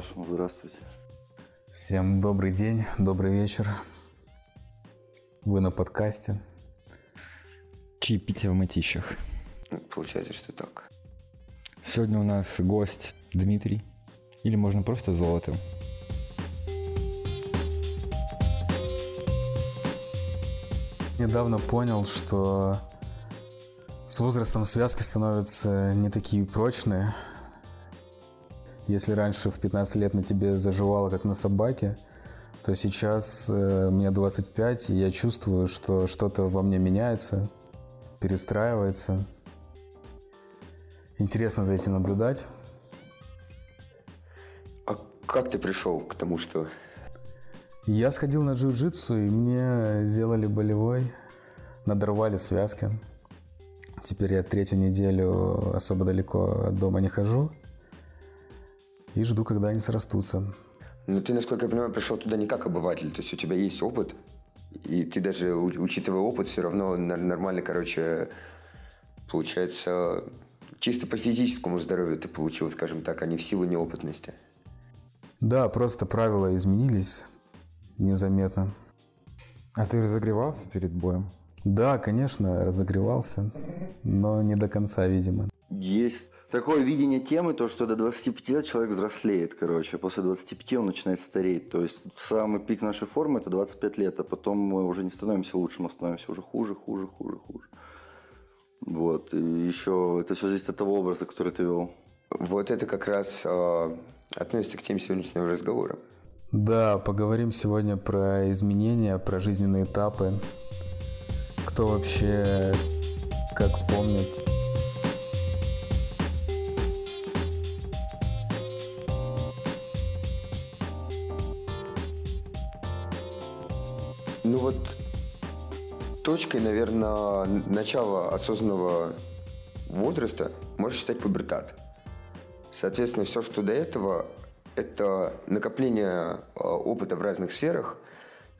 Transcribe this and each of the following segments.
уюта дома вашему. Здравствуйте. Всем добрый день, добрый вечер. Вы на подкасте. Чаепитие в мытищах. Получается, что так. Сегодня у нас гость Дмитрий. Или можно просто золото. Недавно понял, что с возрастом связки становятся не такие прочные. Если раньше в 15 лет на тебе заживало, как на собаке, то сейчас э, мне 25, и я чувствую, что что-то во мне меняется, перестраивается. Интересно за этим наблюдать. А как ты пришел к тому, что... Я сходил на джиу-джитсу, и мне сделали болевой, надорвали связки. Теперь я третью неделю особо далеко от дома не хожу и жду, когда они срастутся. Ну, ты, насколько я понимаю, пришел туда не как обыватель, то есть у тебя есть опыт, и ты даже, учитывая опыт, все равно нормально, короче, получается, чисто по физическому здоровью ты получил, скажем так, а не в силу неопытности. Да, просто правила изменились незаметно. А ты разогревался перед боем? Да, конечно, разогревался, но не до конца, видимо. Есть такое видение темы, то, что до 25 лет человек взрослеет, короче. После 25 он начинает стареть. То есть самый пик нашей формы – это 25 лет, а потом мы уже не становимся лучше, мы становимся уже хуже, хуже, хуже, хуже. Вот. И еще это все зависит от того образа, который ты вел. Вот это как раз э, относится к теме сегодняшнего разговора. Да, поговорим сегодня про изменения, про жизненные этапы, кто вообще как помнит. Вот точкой, наверное, начала осознанного возраста можно считать пубертат. Соответственно, все, что до этого, это накопление э, опыта в разных сферах –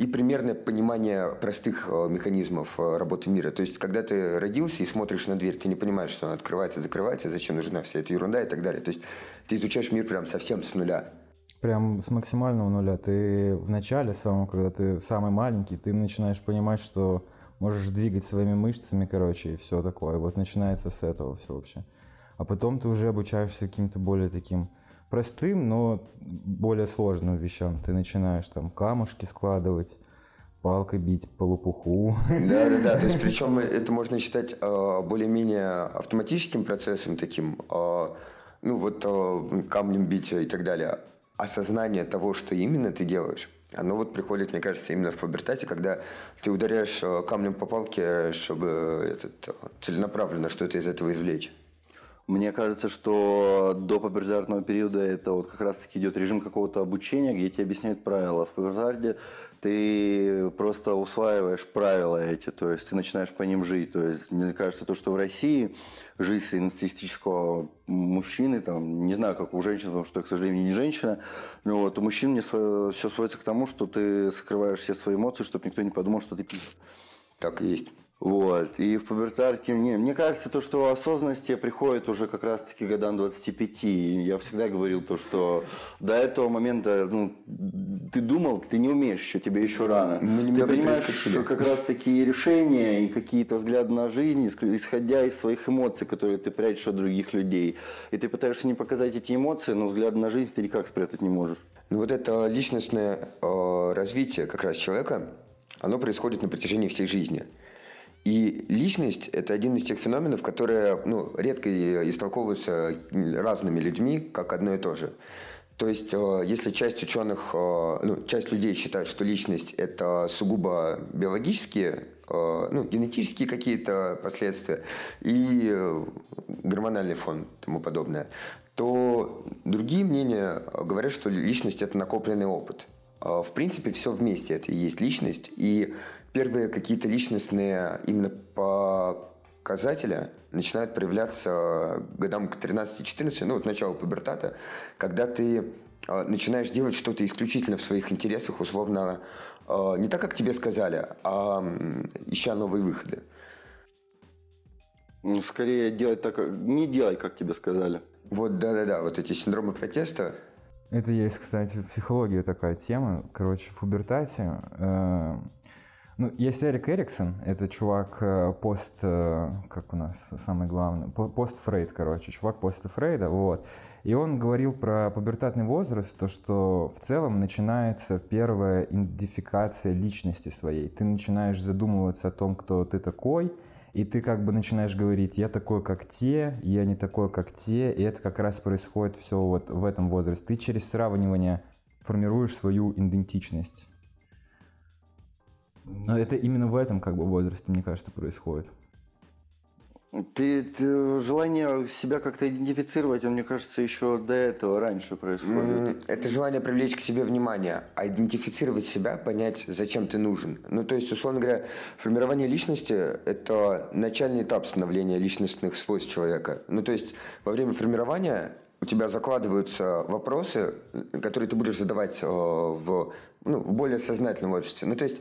и примерное понимание простых э, механизмов э, работы мира. То есть, когда ты родился и смотришь на дверь, ты не понимаешь, что она открывается, закрывается, зачем нужна вся эта ерунда и так далее. То есть, ты изучаешь мир прям совсем с нуля. Прям с максимального нуля. Ты в начале самом, когда ты самый маленький, ты начинаешь понимать, что можешь двигать своими мышцами, короче, и все такое. Вот начинается с этого все вообще. А потом ты уже обучаешься каким-то более таким простым, но более сложным вещам. Ты начинаешь там камушки складывать, палкой бить по лопуху. Да, да, да. То есть, причем это можно считать э, более-менее автоматическим процессом таким, э, ну вот э, камнем бить и так далее. Осознание того, что именно ты делаешь, оно вот приходит, мне кажется, именно в пубертате, когда ты ударяешь камнем по палке, чтобы этот, целенаправленно что-то из этого извлечь. Мне кажется, что до пубертатного периода это вот как раз-таки идет режим какого-то обучения, где тебе объясняют правила. В пубертате ты просто усваиваешь правила эти, то есть ты начинаешь по ним жить. То есть мне кажется, то, что в России жизнь среднестатистического мужчины, там, не знаю, как у женщин, потому что я, к сожалению, не женщина, но вот у мужчин мне все сводится к тому, что ты скрываешь все свои эмоции, чтобы никто не подумал, что ты пишешь. Так и есть. Вот. И в пубертатке мне, мне кажется, то, что осознанность приходит уже как раз-таки годам 25. И я всегда говорил то, что до этого момента ну, ты думал, ты не умеешь еще, тебе еще рано. Не ты понимаешь, что как раз-таки решения и какие-то взгляды на жизнь, исходя из своих эмоций, которые ты прячешь от других людей. И ты пытаешься не показать эти эмоции, но взгляд на жизнь ты никак спрятать не можешь. Ну вот это личностное э, развитие как раз человека, оно происходит на протяжении всей жизни. И личность – это один из тех феноменов, которые ну, редко истолковываются разными людьми как одно и то же. То есть, э, если часть ученых, э, ну, часть людей считают, что личность – это сугубо биологические, э, ну, генетические какие-то последствия и гормональный фон и тому подобное, то другие мнения говорят, что личность – это накопленный опыт. В принципе, все вместе это и есть личность. И первые какие-то личностные именно показателя начинают проявляться годам к 13-14, ну вот начало пубертата, когда ты а, начинаешь делать что-то исключительно в своих интересах, условно, а, не так, как тебе сказали, а ища новые выходы. Ну, Скорее делать так, как- не делай, как тебе сказали. Вот, да-да-да, вот эти синдромы протеста, Это есть, кстати, в психологии такая тема. Короче, в пубертате... э, ну, есть Эрик Эриксон, это чувак э, пост... э, как у нас самый главный? по- Пост Фрейд, короче, чувак после Фрейда, вот. И он говорил про пубертатный возраст, то, что в целом начинается первая идентификация личности своей. Ты начинаешь задумываться о том, кто ты такой, и ты как бы начинаешь говорить, я такой, как те, я не такой, как те, и это как раз происходит все вот в этом возрасте. Ты через сравнивание формируешь свою идентичность. Но это именно в этом как бы возрасте, мне кажется, происходит. Ты, ты- желание себя как-то идентифицировать, он, мне кажется, еще до этого раньше происходит. Это желание привлечь к себе внимание, а идентифицировать себя, понять, зачем ты нужен. Ну, то есть, условно говоря, формирование личности – это начальный этап становления личностных свойств человека. Ну, то есть, во время формирования у тебя закладываются вопросы, которые ты будешь задавать э, в, ну, в более сознательном возрасте. Ну, то есть, э,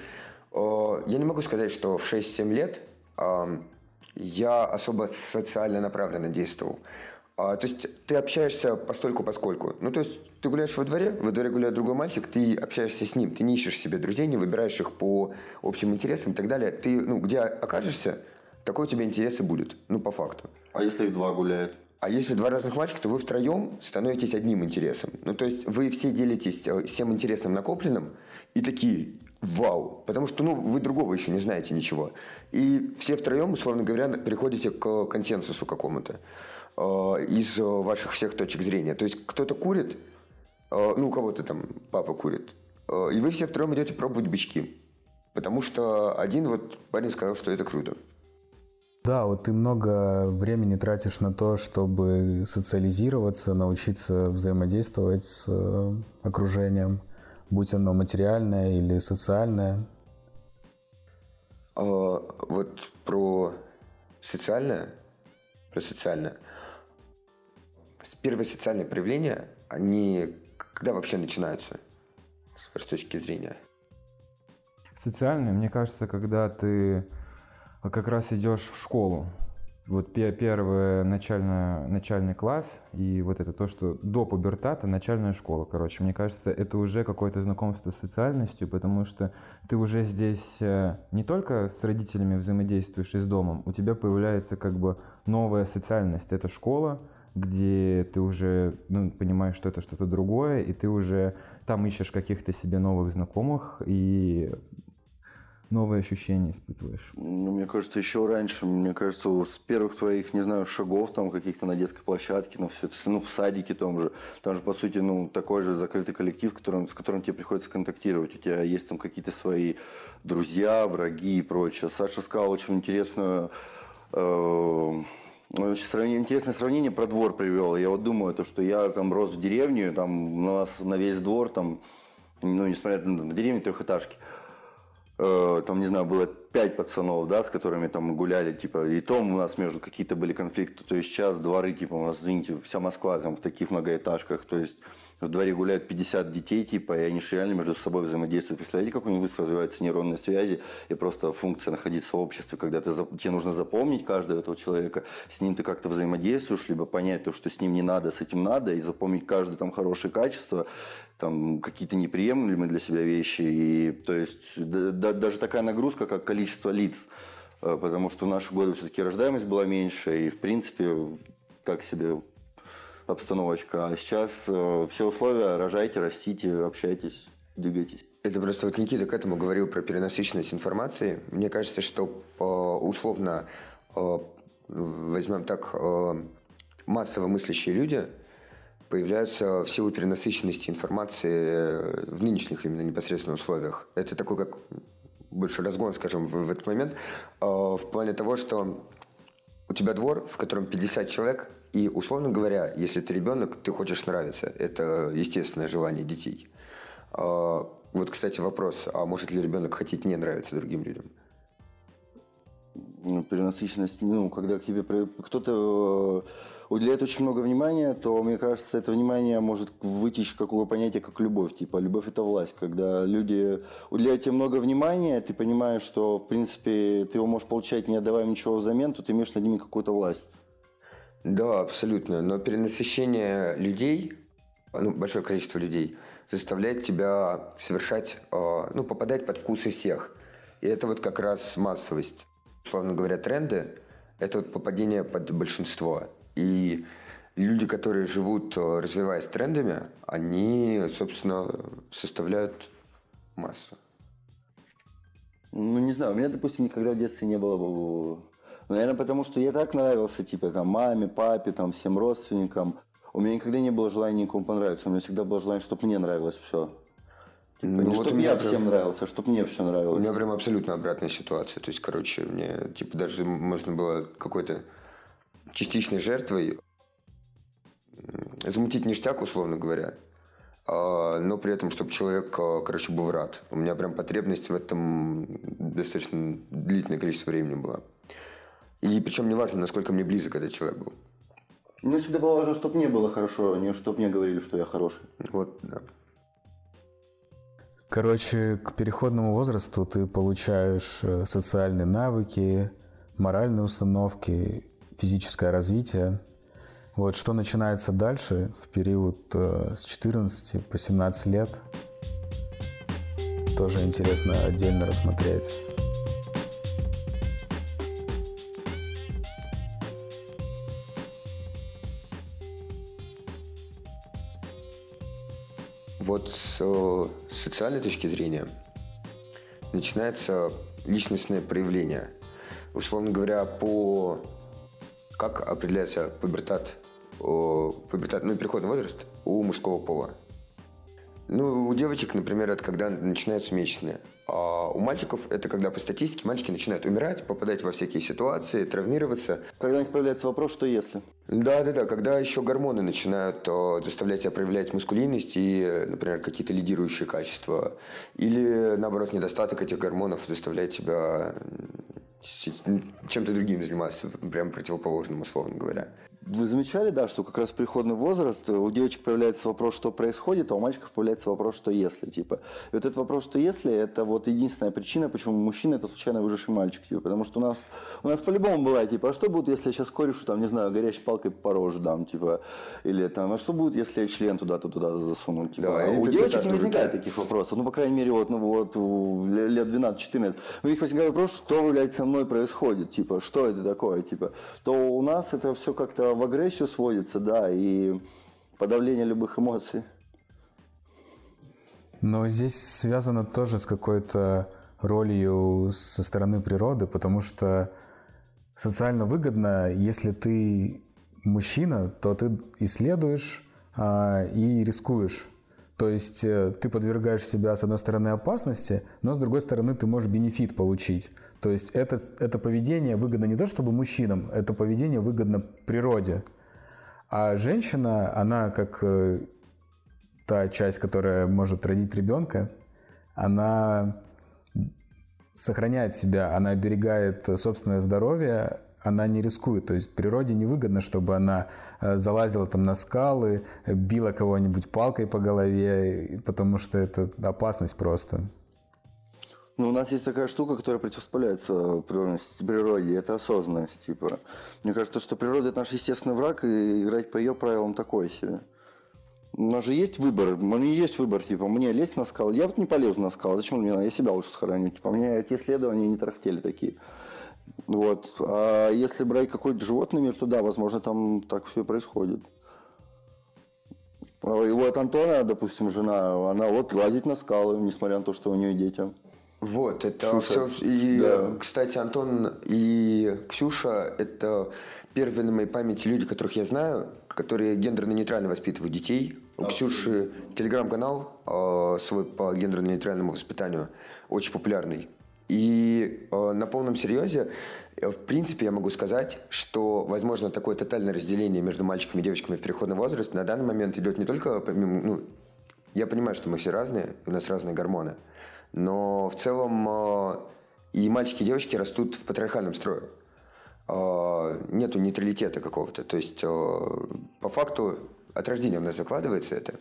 я не могу сказать, что в 6-7 лет я особо социально направленно действовал. А, то есть ты общаешься постольку поскольку. Ну, то есть ты гуляешь во дворе, во дворе гуляет другой мальчик, ты общаешься с ним, ты не ищешь себе друзей, не выбираешь их по общим интересам и так далее. Ты, ну, где окажешься, такой у тебя интерес и будет, ну, по факту. А если их два гуляют? А если два разных мальчика, то вы втроем становитесь одним интересом. Ну, то есть вы все делитесь э, всем интересным накопленным и такие, вау, потому что, ну, вы другого еще не знаете ничего. И все втроем, условно говоря, приходите к консенсусу какому-то э, из э, ваших всех точек зрения. То есть кто-то курит, э, ну, у кого-то там папа курит, э, и вы все втроем идете пробовать бычки. Потому что один вот парень сказал, что это круто. Да, вот ты много времени тратишь на то, чтобы социализироваться, научиться взаимодействовать с э, окружением, будь оно материальное или социальное. А, вот про социальное, про социальное. С первые социальные проявления, они когда вообще начинаются, с вашей точки зрения? Социальное, мне кажется, когда ты как раз идешь в школу. Вот пе- первый начальный, начальный класс, и вот это то, что до пубертата начальная школа, короче. Мне кажется, это уже какое-то знакомство с социальностью, потому что ты уже здесь э, не только с родителями взаимодействуешь и с домом, у тебя появляется как бы новая социальность. Это школа, где ты уже ну, понимаешь, что это что-то другое, и ты уже там ищешь каких-то себе новых знакомых и новые ощущения испытываешь. Ну, мне кажется, еще раньше, мне кажется, с первых твоих, не знаю, шагов там каких-то на детской площадке, ну, все это, ну, в садике том же, там же, по сути, ну, такой же закрытый коллектив, которым, с которым тебе приходится контактировать. У тебя есть там какие-то свои друзья, враги и прочее. Саша сказал очень интересную э, сравнение- интересное сравнение про двор привел. Я вот думаю, то, что я там рос в деревне, там у нас на весь двор, там, ну, несмотря на деревню трехэтажки, э, там, не знаю, было пять пацанов, да, с которыми там мы гуляли, типа, и том у нас между какие-то были конфликты, то есть сейчас дворы, типа, у нас, извините, вся Москва там в таких многоэтажках, то есть в дворе гуляют 50 детей, типа, и они реально между собой взаимодействуют. Представляете, как у них быстро развиваются нейронные связи и просто функция находиться в обществе, когда ты, тебе нужно запомнить каждого этого человека, с ним ты как-то взаимодействуешь, либо понять то, что с ним не надо, с этим надо, и запомнить каждое там хорошее качество, там какие-то неприемлемые для себя вещи. И то есть да- да- даже такая нагрузка, как количество лиц, э, потому что в наши годы все-таки рождаемость была меньше, и в принципе так себе обстановочка. А сейчас э, все условия, рожайте, растите, общайтесь, двигайтесь. Это просто вот Никита к этому говорил про перенасыщенность информации. Мне кажется, что э, условно э, возьмем так, э, массово мыслящие люди появляются в силу перенасыщенности информации э, в нынешних именно непосредственно условиях. Это такой как больше разгон, скажем, в, в этот момент, э, в плане того, что у тебя двор, в котором 50 человек, и, условно говоря, если ты ребенок, ты хочешь нравиться. Это естественное желание детей. А, Вот, кстати, вопрос, а может ли ребенок хотеть не нравиться другим людям? ну, перенасыщенность, ну, когда к тебе кто-то э, уделяет очень много внимания, то, мне кажется, это внимание может вытечь какое понятие, как любовь. Типа, любовь – это власть. Когда люди уделяют тебе много внимания, ты понимаешь, что, в принципе, ты его можешь получать, не отдавая ничего взамен, то ты имеешь над ними какую-то власть. Да, абсолютно. Но перенасыщение людей, ну, большое количество людей, заставляет тебя совершать, э, ну, попадать под вкусы всех. И это вот как раз массовость. Условно говоря, тренды – это вот попадение под большинство. И люди, которые живут, э, развиваясь трендами, они, собственно, составляют массу. Ну, не знаю, у меня, допустим, никогда в детстве не было бы... Наверное, потому что я так нравился, типа, там, маме, папе, там, всем родственникам. У меня никогда не было желания никому понравиться. У меня всегда было желание, чтобы мне нравилось все. Типа, Ну, не вот у чтобы я прям- всем нравился, а чтобы мне все У нравилось. меня прям абсолютно обратная ситуация. То есть, короче, мне типа даже можно было какой-то частичной жертвой замутить ништяк, условно говоря, а, но при этом, чтобы человек, а, короче, был рад. У меня прям потребность в этом достаточно длительное количество времени была. И причем не важно, насколько мне близок этот человек был. Мне всегда было важно, чтобы мне было хорошо, а не чтобы мне говорили, что я хороший. Вот, да. Короче, к переходному возрасту ты получаешь э, социальные навыки, моральные установки, физическое развитие. Вот что начинается дальше в период э, с 14 по 17 лет, тоже интересно отдельно рассмотреть. Социальной точки зрения начинается личностное проявление. Условно говоря, по как определяется пубертат, пубертат, ну, переходный возраст у мужского пола. Ну, у девочек, например, это когда начинаются месячные. А у мальчиков это когда по статистике мальчики начинают умирать, попадать во всякие ситуации, травмироваться. Когда у них появляется вопрос, что если? Да, да, да. Когда еще гормоны начинают э, заставлять тебя проявлять мускулинность и, например, какие-то лидирующие качества. Или, наоборот, недостаток этих гормонов заставляет тебя чем-то другим заниматься, прям противоположным, условно говоря. Вы замечали, да, что как раз в переходный возраст э, у девочек появляется вопрос, что происходит, а у мальчиков появляется вопрос, что если, типа. И вот этот вопрос, что если, это вот единственная причина, почему мужчина это случайно выживший мальчик, типа. Потому что у нас, у нас по-любому бывает, типа, а что будет, если я сейчас корешу, там, не знаю, горящей палкой по роже дам, типа, или там, а что будет, если я член туда-то туда засуну, типа. Да, А у девочек не возникает таких вопросов, ну, по крайней мере, вот, ну, вот, у лет 12-14. У них возникает вопрос, что, блядь, со мной происходит, типа, что это такое, типа. То у нас это все как-то в агрессию сводится, да, и подавление любых эмоций. Но здесь связано тоже с какой-то ролью со стороны природы, потому что социально выгодно, если ты мужчина, то ты исследуешь а, и рискуешь. То есть э, ты подвергаешь себя, с одной стороны, опасности, но с другой стороны, ты можешь бенефит получить. То есть это, это поведение выгодно не то чтобы мужчинам, это поведение выгодно природе. А женщина, она как э, та часть, которая может родить ребенка, она сохраняет себя, она оберегает собственное здоровье, она не рискует. То есть природе невыгодно, чтобы она э, залазила там на скалы, била кого-нибудь палкой по голове, потому что это опасность просто. Ну, у нас есть такая штука, которая противопоставляется природности- природе, это осознанность, типа. Мне кажется, что природа – это наш естественный враг, и играть по ее правилам такое себе. У нас же есть выбор, у меня есть выбор, типа, мне лезть на скалы, я вот не полезу на скалы, зачем мне надо, я себя лучше сохраню, типа, мне эти исследования не трахтели такие. Вот, а если брать какой-то животный мир, то да, возможно, там так все и происходит. А И вот Антона, допустим, жена, она вот лазит на скалы, несмотря на то, что у нее дети. Вот, это Ксюша, все. И, да. кстати, Антон и Ксюша – это первые на моей памяти люди, которых я знаю, которые гендерно-нейтрально воспитывают детей. У Ксюши телеграм-канал э, свой по гендерно-нейтральному воспитанию, очень популярный. И э, на полном серьезе, э, в принципе, я могу сказать, что, возможно, такое тотальное разделение между мальчиками и девочками в переходном возрасте на данный момент идет не только помимо, ну, я понимаю, что мы все разные, у нас разные гормоны. Но в целом э, И мальчики и девочки растут в патриархальном строе. А, нету нейтралитета какого-то. То есть, а, по факту, от рождения у нас закладывается это.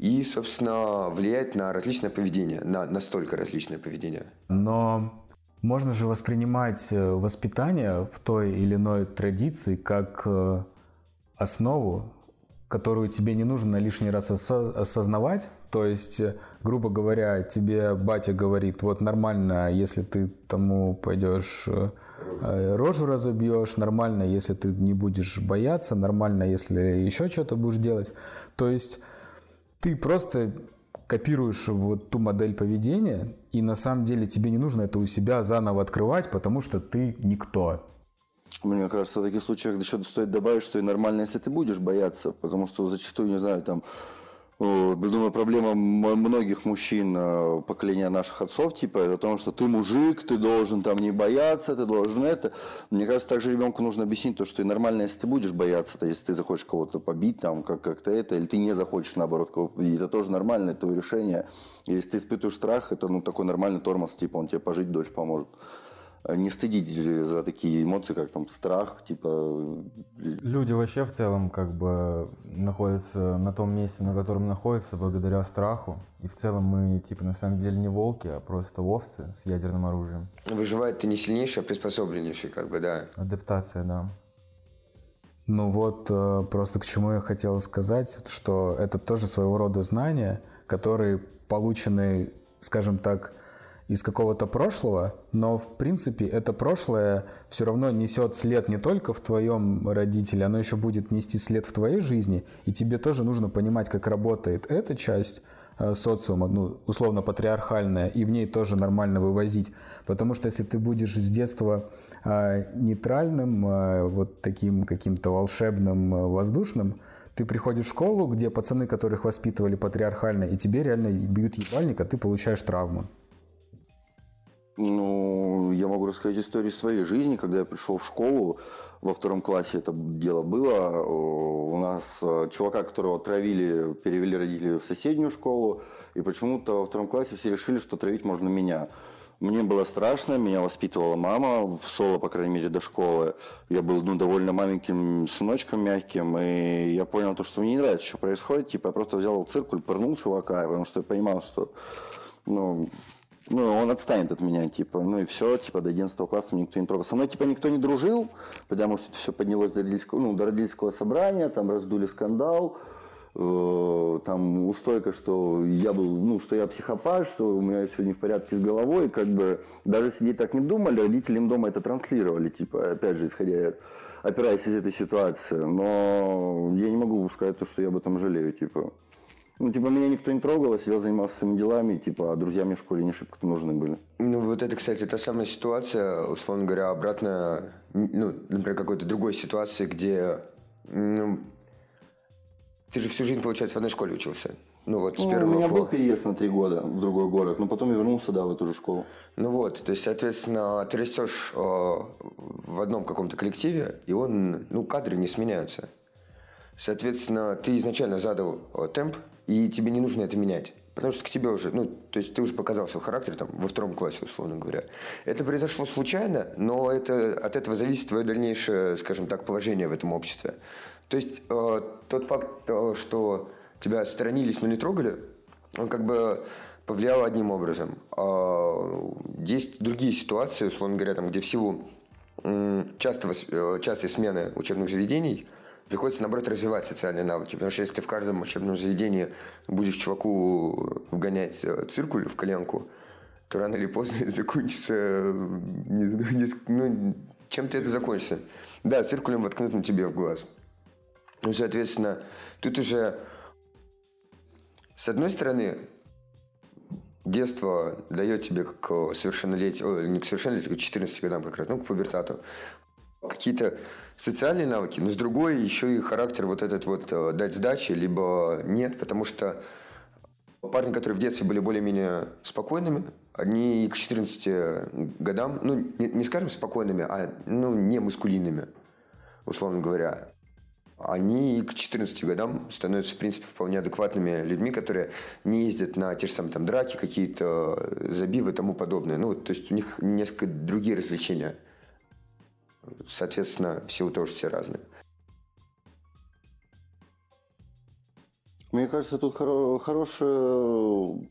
И, собственно, влияет на различное поведение, на настолько различное поведение. Но можно же воспринимать э, воспитание в той или иной традиции как э, основу, которую тебе не нужно лишний раз осознавать. То есть, э, грубо говоря, тебе батя говорит, вот нормально, если ты тому пойдешь рожу разобьешь, нормально, если ты не будешь бояться, нормально, если еще что-то будешь делать. То есть ты просто копируешь вот ту модель поведения, и на самом деле тебе не нужно это у себя заново открывать, потому что ты никто. Мне кажется, в таких случаях еще стоит добавить, что и нормально, если ты будешь бояться, потому что зачастую, не знаю, там, Думаю, проблема многих мужчин э, поколения наших отцов, типа, это то, что ты мужик, ты должен там не бояться, ты должен это. Мне кажется, также ребенку нужно объяснить то, что и нормально, если ты будешь бояться, то если ты захочешь кого-то побить, там, как- как-то это, или ты не захочешь, наоборот, кого победить, это тоже нормально, это твое решение. Если ты испытываешь страх, это, ну, такой нормальный тормоз, типа, он тебе пожить дольше поможет. Э, не стыдитесь за такие эмоции, как там страх, типа... Люди вообще в целом как бы находятся на том месте, на котором находятся благодаря страху. И в целом мы типа на самом деле не волки, а просто овцы с ядерным оружием. Выживает ты не сильнейший, а приспособленнейший, как бы, да. Адаптация, да. Ну вот, э, просто к чему я хотел сказать, что это тоже своего рода знания, которые получены, скажем так, из какого-то прошлого, но в принципе это прошлое все равно несет след не только в твоем родителе, оно еще будет нести след в твоей жизни, и тебе тоже нужно понимать, как работает эта часть э, социума, ну, условно патриархальная, и в ней тоже нормально вывозить. Потому что если ты будешь с детства э, нейтральным, э, вот таким каким-то волшебным, э, воздушным, ты приходишь в школу, где пацаны, которых воспитывали патриархально, и тебе реально бьют ебальник, а ты получаешь травму. Ну, я могу рассказать историю своей жизни. Когда я пришел в школу, во втором классе это дело было. У нас э, чувака, которого отравили, перевели родители в соседнюю школу. И почему-то во втором классе все решили, что травить можно меня. Мне было страшно, меня воспитывала мама в соло, по крайней мере, до школы. Я был ну, довольно маленьким сыночком мягким, и я понял то, что мне не нравится, что происходит. Типа я просто взял циркуль, пырнул чувака, потому что я понимал, что ну, ну, он отстанет от меня, типа, ну и все, типа, до 11 класса меня никто не трогал. Со мной, типа, никто не дружил, потому что это все поднялось до родительского, ну, до родительского собрания, там раздули скандал, э, там устойка, что я был, ну, что я психопат, что у меня все не в порядке с головой, как бы даже сидеть так не думали, родители им дома это транслировали, типа, опять же, исходя, опираясь из этой ситуации, но я не могу сказать то, что я об этом жалею, типа. Ну, типа, меня никто не трогал, я сидел, занимался своими делами, типа, а друзья мне в школе не шибко нужны были. Ну, вот это, кстати, та самая ситуация, условно говоря, обратно, ну, например, какой-то другой ситуации, где, ну, ты же всю жизнь, получается, в одной школе учился. Ну, вот, с ну, первого У меня был переезд на три года в другой город, но потом я вернулся, да, в эту же школу. Ну вот, то есть, соответственно, ты растешь э, в одном каком-то коллективе, и он, ну, кадры не сменяются. Соответственно, ты изначально задал э, темп, и тебе не нужно это менять. Потому что к тебе уже, ну, то есть ты уже показал свой характер там во втором классе, условно говоря. Это произошло случайно, но это, от этого зависит твое дальнейшее, скажем так, положение в этом обществе. То есть э, тот факт, э, что тебя сторонились, но не трогали, он как бы повлиял одним образом. А есть другие ситуации, условно говоря, там, где в силу частого, э, частой смены учебных заведений – приходится, наоборот, развивать социальные навыки. Потому что если ты в каждом учебном заведении будешь чуваку вгонять э, циркуль в коленку, то рано или поздно закончится, не знаю, ну, чем-то это закончится. Да, циркулем воткнут на тебе в глаз. Ну, соответственно, тут уже, с одной стороны, детство дает тебе к совершеннолетию, не к совершеннолетию, к 14 годам как раз, ну, к пубертату, какие-то социальные навыки, но с другой еще и характер вот этот вот э, дать сдачи, либо нет, потому что парни, которые в детстве были более-менее спокойными, они к 14 годам, ну, не, не скажем спокойными, а, ну, не мускулинными, условно говоря, они к 14 годам становятся, в принципе, вполне адекватными людьми, которые не ездят на те же самые там драки, какие-то забивы и тому подобное. Ну, то есть у них несколько другие развлечения. Соответственно, в силу того, что все разные. Мне кажется, тут хоро- хорошее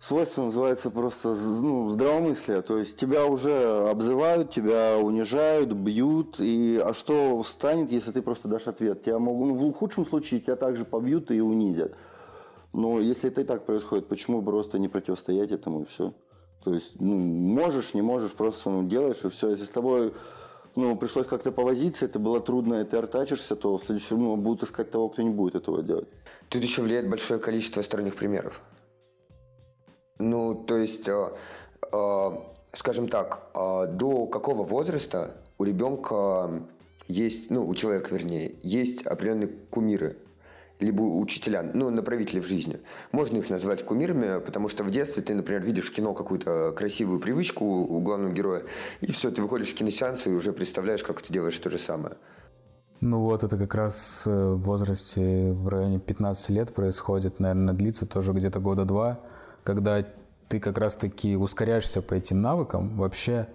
свойство называется просто ну, здравомыслие. То есть тебя уже обзывают, тебя унижают, бьют. И, а что станет, если ты просто дашь ответ? Тебя могут, ну, в худшем случае тебя также побьют и унизят. Но если это и так происходит, почему просто не противостоять этому и все? То есть, ну, можешь, не можешь, просто ну, делаешь и все. Если с тобой ну, пришлось как-то повозиться, это было трудно, и ты артачишься, то в следующем ну, будут искать того, кто не будет этого делать. Тут еще влияет большое количество сторонних примеров. Ну, то есть, э, э, скажем так, э, до какого возраста у ребенка есть, ну, у человека, вернее, есть определенные кумиры, либо учителя, ну, направители в жизни. Можно их назвать кумирами, потому что в детстве ты, например, видишь в кино какую-то красивую привычку у главного героя, и все, ты выходишь с киносеанса и уже представляешь, как ты делаешь то же самое. Ну вот, это как раз в возрасте в районе 15 лет происходит, наверное, длится тоже где-то года два, когда ты как раз-таки ускоряешься по этим навыкам, вообще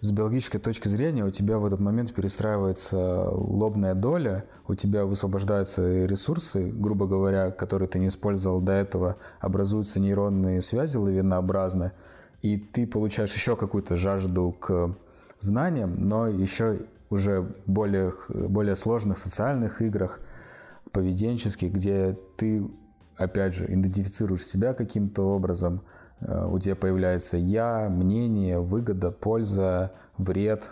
с биологической точки зрения у тебя в этот момент перестраивается лобная доля, у тебя высвобождаются ресурсы, грубо говоря, которые ты не использовал до этого, образуются нейронные связи лавинообразно, и ты получаешь еще какую-то жажду к знаниям, но еще уже более, более сложных социальных играх, поведенческих, где ты, опять же, идентифицируешь себя каким-то образом – у тебя появляется я, мнение, выгода, польза, вред.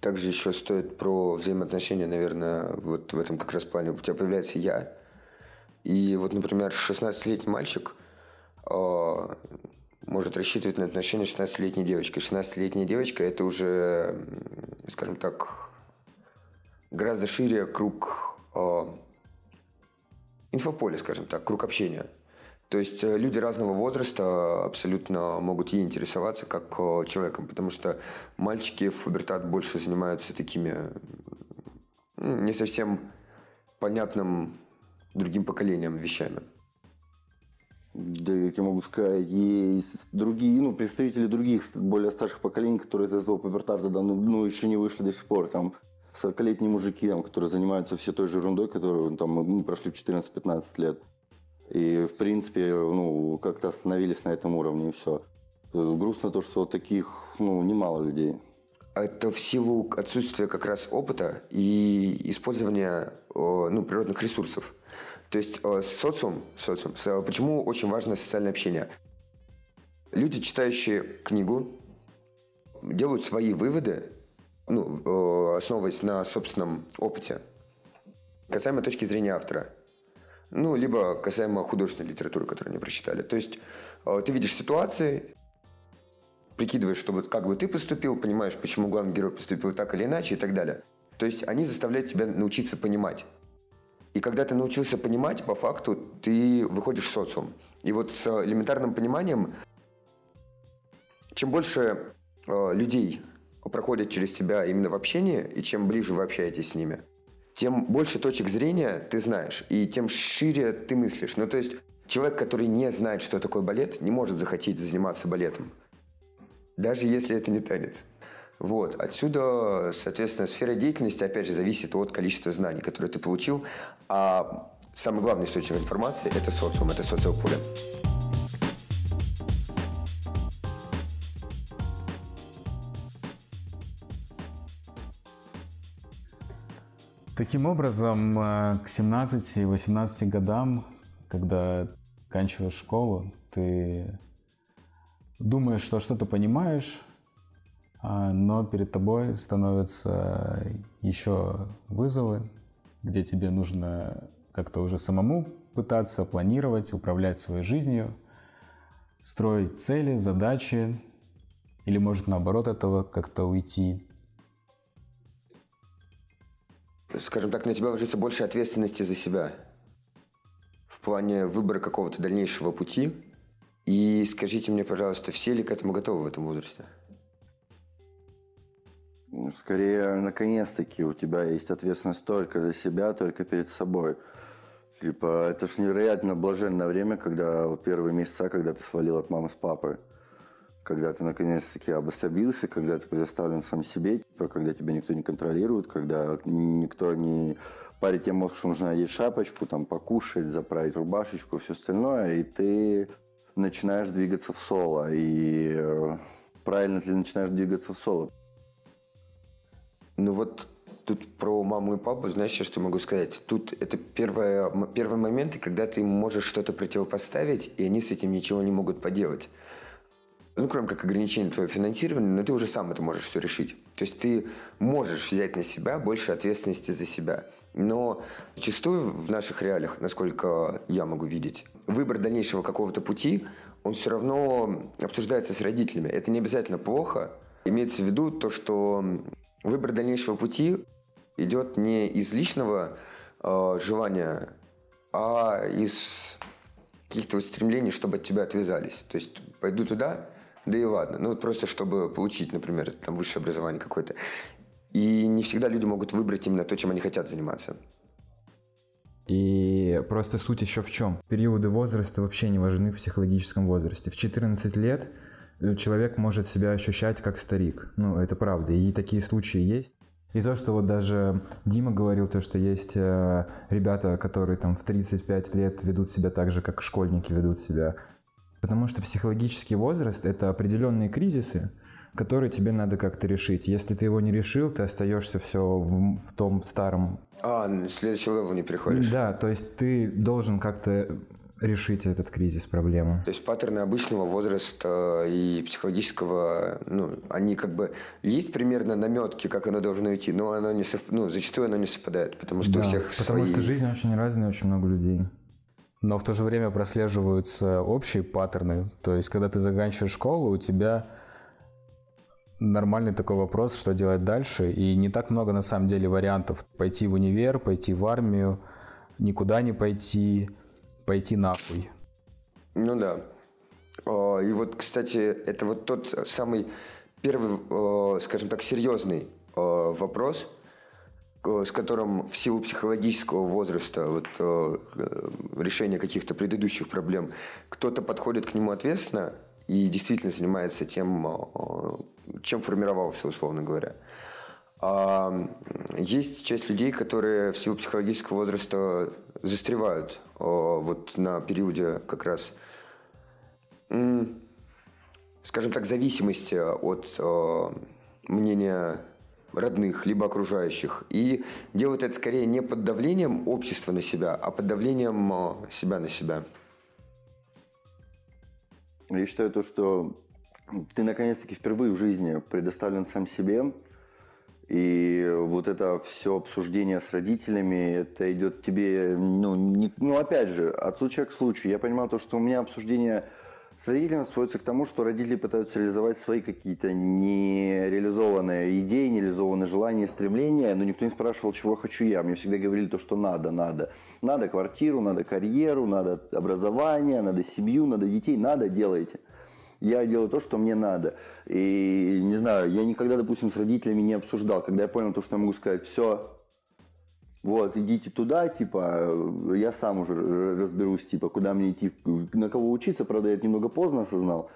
Также еще стоит про взаимоотношения, наверное, вот в этом как раз плане. У тебя появляется я. И вот, например, 16-летний мальчик э, может рассчитывать на отношения с 16-летней девочкой. 16-летняя девочка – это уже, скажем так, гораздо шире круг э, инфополя, скажем так, круг общения. То есть э, люди разного возраста абсолютно могут ей интересоваться как э, человеком, потому что мальчики в пубертат больше занимаются такими ну, не совсем понятным другим поколением вещами. Да, как я могу сказать, есть другие, ну, представители других, более старших поколений, которые из этого пубертарда давно, ну, еще не вышли до сих пор. Там 40-летние мужики, там, которые занимаются все той же ерундой, которую там, мы прошли в 14-15 лет. И, в принципе, ну, как-то остановились на этом уровне, и все. Грустно то, что таких, ну, немало людей. Это в силу отсутствия как раз опыта и использования ну, природных ресурсов. То есть социум, социум, почему очень важно социальное общение? Люди, читающие книгу, делают свои выводы, ну, основываясь на собственном опыте, касаемо точки зрения автора – ну, либо касаемо художественной литературы, которую они прочитали. То есть э, ты видишь ситуации, прикидываешь, что вот как бы ты поступил, понимаешь, почему главный герой поступил так или иначе и так далее. То есть они заставляют тебя научиться понимать. И когда ты научился понимать, по факту ты выходишь в социум. И вот с элементарным пониманием, чем больше э, людей проходят через тебя именно в общении, и чем ближе вы общаетесь с ними – тем больше точек зрения ты знаешь, и тем шире ты мыслишь. Ну, то есть человек, который не знает, что такое балет, не может захотеть заниматься балетом. Даже если это не танец. Вот. Отсюда, соответственно, сфера деятельности, опять же, зависит от количества знаний, которые ты получил. А самый главный источник информации – это социум, это социополе. Таким образом, э, к 17-18 годам, когда заканчиваешь школу, ты думаешь, что что-то понимаешь, а, но перед тобой становятся еще вызовы, где тебе нужно как-то уже самому пытаться планировать, управлять своей жизнью, строить цели, задачи, или может наоборот этого как-то уйти скажем так, на тебя ложится больше ответственности за себя в плане выбора какого-то дальнейшего пути. И скажите мне, пожалуйста, все ли к этому готовы в этом возрасте? Скорее, наконец-таки у тебя есть ответственность только за себя, только перед собой. Типа, это же невероятно блаженное время, когда вот первые месяца, когда ты свалил от мамы с папой. Когда ты наконец-таки обособился, когда ты предоставлен сам себе, типа, когда тебя никто не контролирует, когда никто не парит тебе мозг, что нужно одеть шапочку, там, покушать, заправить рубашечку, все остальное, и ты начинаешь двигаться в соло. И э, правильно ты начинаешь двигаться в соло. Ну вот тут про маму и папу, знаешь, что могу сказать? Тут это первое, первые моменты, когда ты можешь что-то противопоставить, и они с этим ничего не могут поделать. Ну, кроме как ограничения твоего финансирования, но ты уже сам это можешь все решить. То есть ты можешь взять на себя больше ответственности за себя. Но зачастую в наших реалиях, насколько я могу видеть, выбор дальнейшего какого-то пути, он все равно обсуждается с родителями. Это не обязательно плохо. Имеется в виду то, что выбор дальнейшего пути идет не из личного э, желания, а из каких-то вот стремлений, чтобы от тебя отвязались. То есть пойду туда, да и ладно. Ну, вот просто чтобы получить, например, там высшее образование какое-то. И не всегда люди могут выбрать именно то, чем они хотят заниматься. И просто суть еще в чем? Периоды возраста вообще не важны в психологическом возрасте. В 14 лет человек может себя ощущать как старик. Ну, это правда. И такие случаи есть. И то, что вот даже Дима говорил, то, что есть э, ребята, которые там в 35 лет ведут себя так же, как школьники ведут себя. Потому что психологический возраст – это определенные кризисы, которые тебе надо как-то решить. Если ты его не решил, ты остаешься все в, в том старом. А, следующий левел не приходишь. Да, то есть ты должен как-то решить этот кризис, проблему. То есть паттерны обычного возраста и психологического, ну, они как бы есть примерно наметки, как оно должно идти, но оно не сов... ну, зачастую оно не совпадает, потому что да, у всех Потому свои... что жизнь очень разная, очень много людей. Но в то же время прослеживаются общие паттерны. То есть, когда ты заканчиваешь школу, у тебя нормальный такой вопрос, что делать дальше. И не так много на самом деле вариантов. Пойти в универ, пойти в армию, никуда не пойти, пойти нахуй. Ну да. И вот, кстати, это вот тот самый первый, скажем так, серьезный вопрос, с которым в силу психологического возраста, вот, решения каких-то предыдущих проблем, кто-то подходит к нему ответственно и действительно занимается тем, чем формировался, условно говоря. А есть часть людей, которые в силу психологического возраста застревают вот на периоде как раз, скажем так, зависимости от мнения родных, либо окружающих. И делают это скорее не под давлением общества на себя, а под давлением себя на себя. Я считаю то, что ты наконец-таки впервые в жизни предоставлен сам себе, и вот это все обсуждение с родителями, это идет тебе, ну, не, ну опять же, от случая к случаю. Я понимаю то, что у меня обсуждение с родителями сводится к тому, что родители пытаются реализовать свои какие-то нереализованные идеи, нереализованные желания, стремления, но никто не спрашивал, чего хочу я. Мне всегда говорили то, что надо, надо. Надо квартиру, надо карьеру, надо образование, надо семью, надо детей, надо, делайте я делаю то, что мне надо. И не знаю, я никогда, допустим, с родителями не обсуждал. Когда я понял то, что я могу сказать, все, вот, идите туда, типа, я сам уже разберусь, типа, куда мне идти, на кого учиться, правда, я это немного поздно осознал,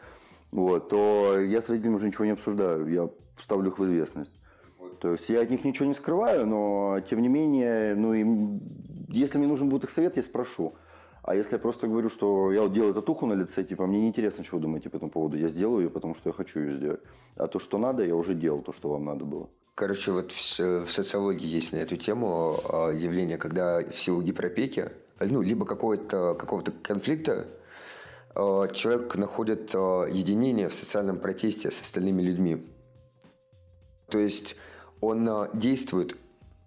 вот, то я с родителями уже ничего не обсуждаю, я ставлю их в известность. То есть я от них ничего не скрываю, но тем не менее, ну, им, если мне нужен будет их совет, я спрошу. А если я просто говорю, что я вот делаю татуху на лице, типа, мне неинтересно, что вы думаете по этому поводу. Я сделаю ее, потому что я хочу ее сделать. А то, что надо, я уже делал, то, что вам надо было. Короче, вот в, в социологии есть на эту тему а, явление, когда в силу гиперопеки, ну, либо какого-то какого конфликта, а, человек находит а, единение в социальном протесте с остальными людьми. То есть он действует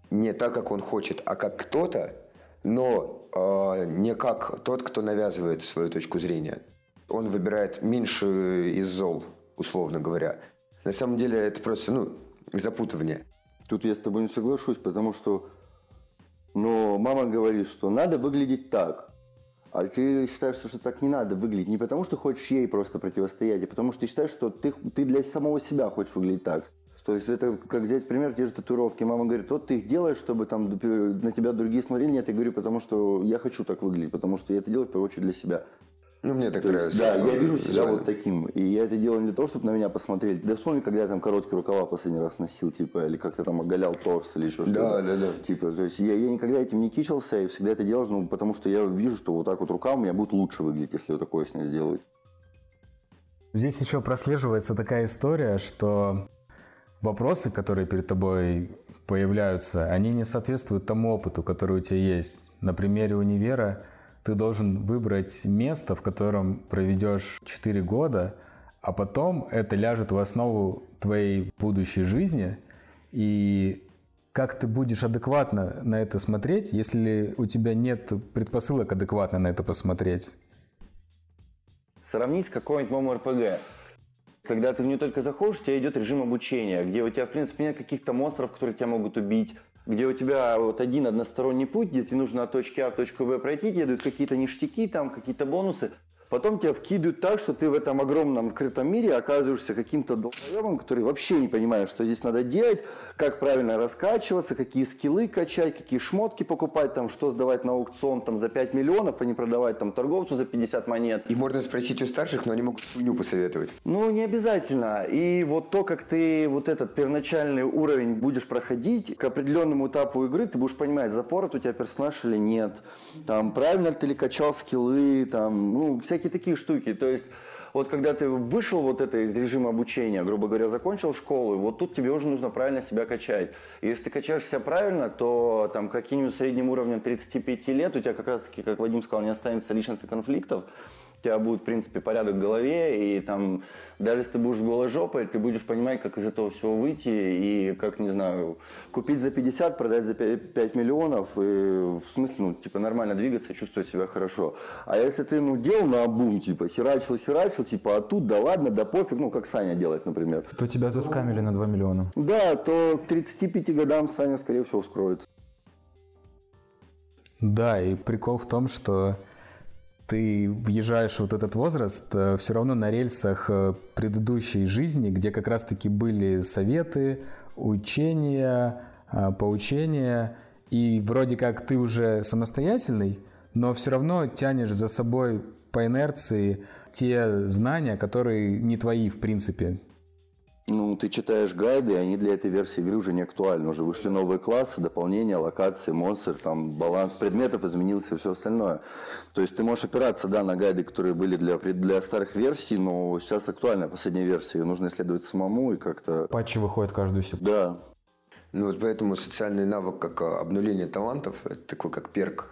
не так, как он хочет, а как кто-то, но не как тот, кто навязывает свою точку зрения. Он выбирает меньше из зол, условно говоря. На самом деле это просто ну, запутывание. Тут я с тобой не соглашусь, потому что ну, мама говорит, что надо выглядеть так. А ты считаешь, что так не надо выглядеть. Не потому, что хочешь ей просто противостоять, а потому что ты считаешь, что ты, ты для самого себя хочешь выглядеть так. То есть это как взять пример, те же татуировки. Мама говорит, вот ты их делаешь, чтобы там на тебя другие смотрели. Нет, я говорю, потому что я хочу так выглядеть, потому что я это делаю в первую очередь для себя. Ну, мне так То нравится. есть, да, я вижу себя Визуально. вот таким. И я это делаю не для того, чтобы на меня посмотреть. Да вспомни, когда я там короткие рукава последний раз носил, типа, или как-то там оголял торс или еще что-то. Да, да, да. Типа, то есть я, я никогда этим не кичился и всегда это делал, ну, потому что я вижу, что вот так вот рука у меня будет лучше выглядеть, если вот такое с ней сделать. Здесь еще прослеживается такая история, что вопросы, которые перед тобой появляются, они не соответствуют тому опыту, который у тебя есть. На примере универа ты должен выбрать место, в котором проведешь 4 года, а потом это ляжет в основу твоей будущей жизни. И как ты будешь адекватно на это смотреть, если у тебя нет предпосылок адекватно на это посмотреть? Сравнить с какой-нибудь ММО-РПГ. Когда ты в нее только заходишь, у тебя идет режим обучения, где у тебя, в принципе, нет каких-то монстров, которые тебя могут убить, где у тебя вот один односторонний путь, где тебе нужно от точки А в точку Б пройти, тебе дают какие-то ништяки, там какие-то бонусы. Потом тебя вкидывают так, что ты в этом огромном открытом мире оказываешься каким-то долбоебом, который вообще не понимает, что здесь надо делать, как правильно раскачиваться, какие скиллы качать, какие шмотки покупать, там, что сдавать на аукцион там, за 5 миллионов, а не продавать там, торговцу за 50 монет. И можно спросить у старших, но они могут хуйню посоветовать. Ну, не обязательно. И вот то, как ты вот этот первоначальный уровень будешь проходить, к определенному этапу игры ты будешь понимать, запорот у тебя персонаж или нет, там, правильно ли ты ли качал скиллы, там, ну, всякие такие штуки. То есть, вот когда ты вышел вот это из режима обучения, грубо говоря, закончил школу, вот тут тебе уже нужно правильно себя качать. И если ты качаешь себя правильно, то там каким-нибудь средним уровнем 35 лет у тебя как раз-таки, как Вадим сказал, не останется личностных конфликтов, у тебя будет, в принципе, порядок в голове, и там, даже если ты будешь голой жопой, ты будешь понимать, как из этого всего выйти, и как, не знаю, купить за 50, продать за 5 миллионов, и в смысле, ну, типа, нормально двигаться, чувствовать себя хорошо. А если ты, ну, делал на обум, типа, херачил, херачил, типа, а тут, да ладно, да пофиг, ну, как Саня делает, например. То тебя заскамили на 2 миллиона. Да, то к 35 годам Саня, скорее всего, вскроется. Да, и прикол в том, что ты въезжаешь вот этот возраст все равно на рельсах э, предыдущей жизни, где как раз-таки были советы, учения, э, поучения, и вроде как ты уже самостоятельный, но все равно тянешь за собой по инерции те знания, которые не твои в принципе. Ну, ты читаешь гайды, и они для этой версии игры уже не актуальны. Уже вышли новые классы, дополнения, локации, монстры, там баланс предметов изменился и все остальное. То есть ты можешь опираться, да, на гайды, которые были для, для старых версий, но сейчас актуальная последняя версия. Ее нужно исследовать самому и как-то... Патчи выходят каждую секунду. Да. Ну вот поэтому социальный навык как а, обнуление талантов, это такой как перк.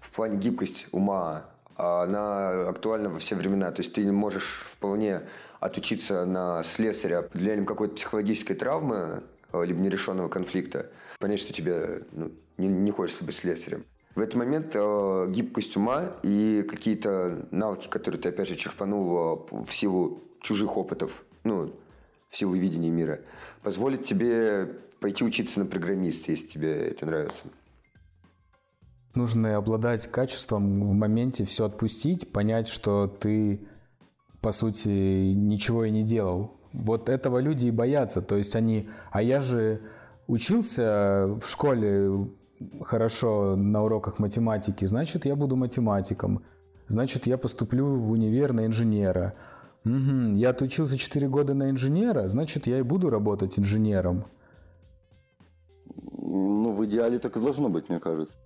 В плане гибкость ума, она актуальна во все времена. То есть ты можешь вполне отучиться на слесаря под влиянием какой-то психологической травмы, либо нерешенного конфликта, понять, что тебе ну, не, не хочется быть слесарем. В этот момент э, гибкость ума и какие-то навыки, которые ты, опять же, черпанул в силу чужих опытов, ну, в силу видения мира, позволит тебе пойти учиться на программиста, если тебе это нравится. Нужно обладать качеством в моменте все отпустить, понять, что ты, по сути, ничего и не делал. Вот этого люди и боятся. То есть они, а я же учился в школе хорошо на уроках математики, значит, я буду математиком. Значит, я поступлю в универ на инженера. Угу. Я отучился 4 года на инженера, значит, я и буду работать инженером. Ну, в идеале так и должно быть, мне кажется.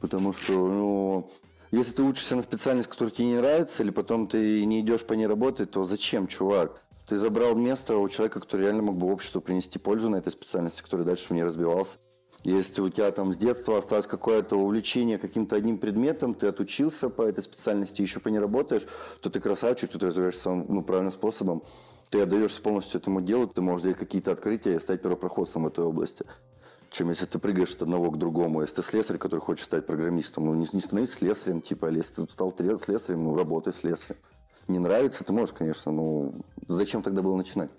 Потому что, ну, если ты учишься на специальность, которая тебе не нравится, или потом ты не идешь по ней работать, то зачем, чувак? Ты забрал место у человека, который реально мог бы обществу принести пользу на этой специальности, который дальше в ней развивался. Если у тебя там с детства осталось какое-то увлечение каким-то одним предметом, ты отучился по этой специальности, еще по ней работаешь, то ты красавчик, ты развиваешься ну, правильным способом. Ты отдаешься полностью этому делу, ты можешь делать какие-то открытия и стать первопроходцем в этой области чем если ты прыгаешь от одного к другому. Если ты слесарь, который хочет стать программистом, ну не, не становись слесарем, типа, или если ты стал слесарем, ну работай слесарем. Не нравится, ты можешь, конечно, ну зачем тогда было начинать?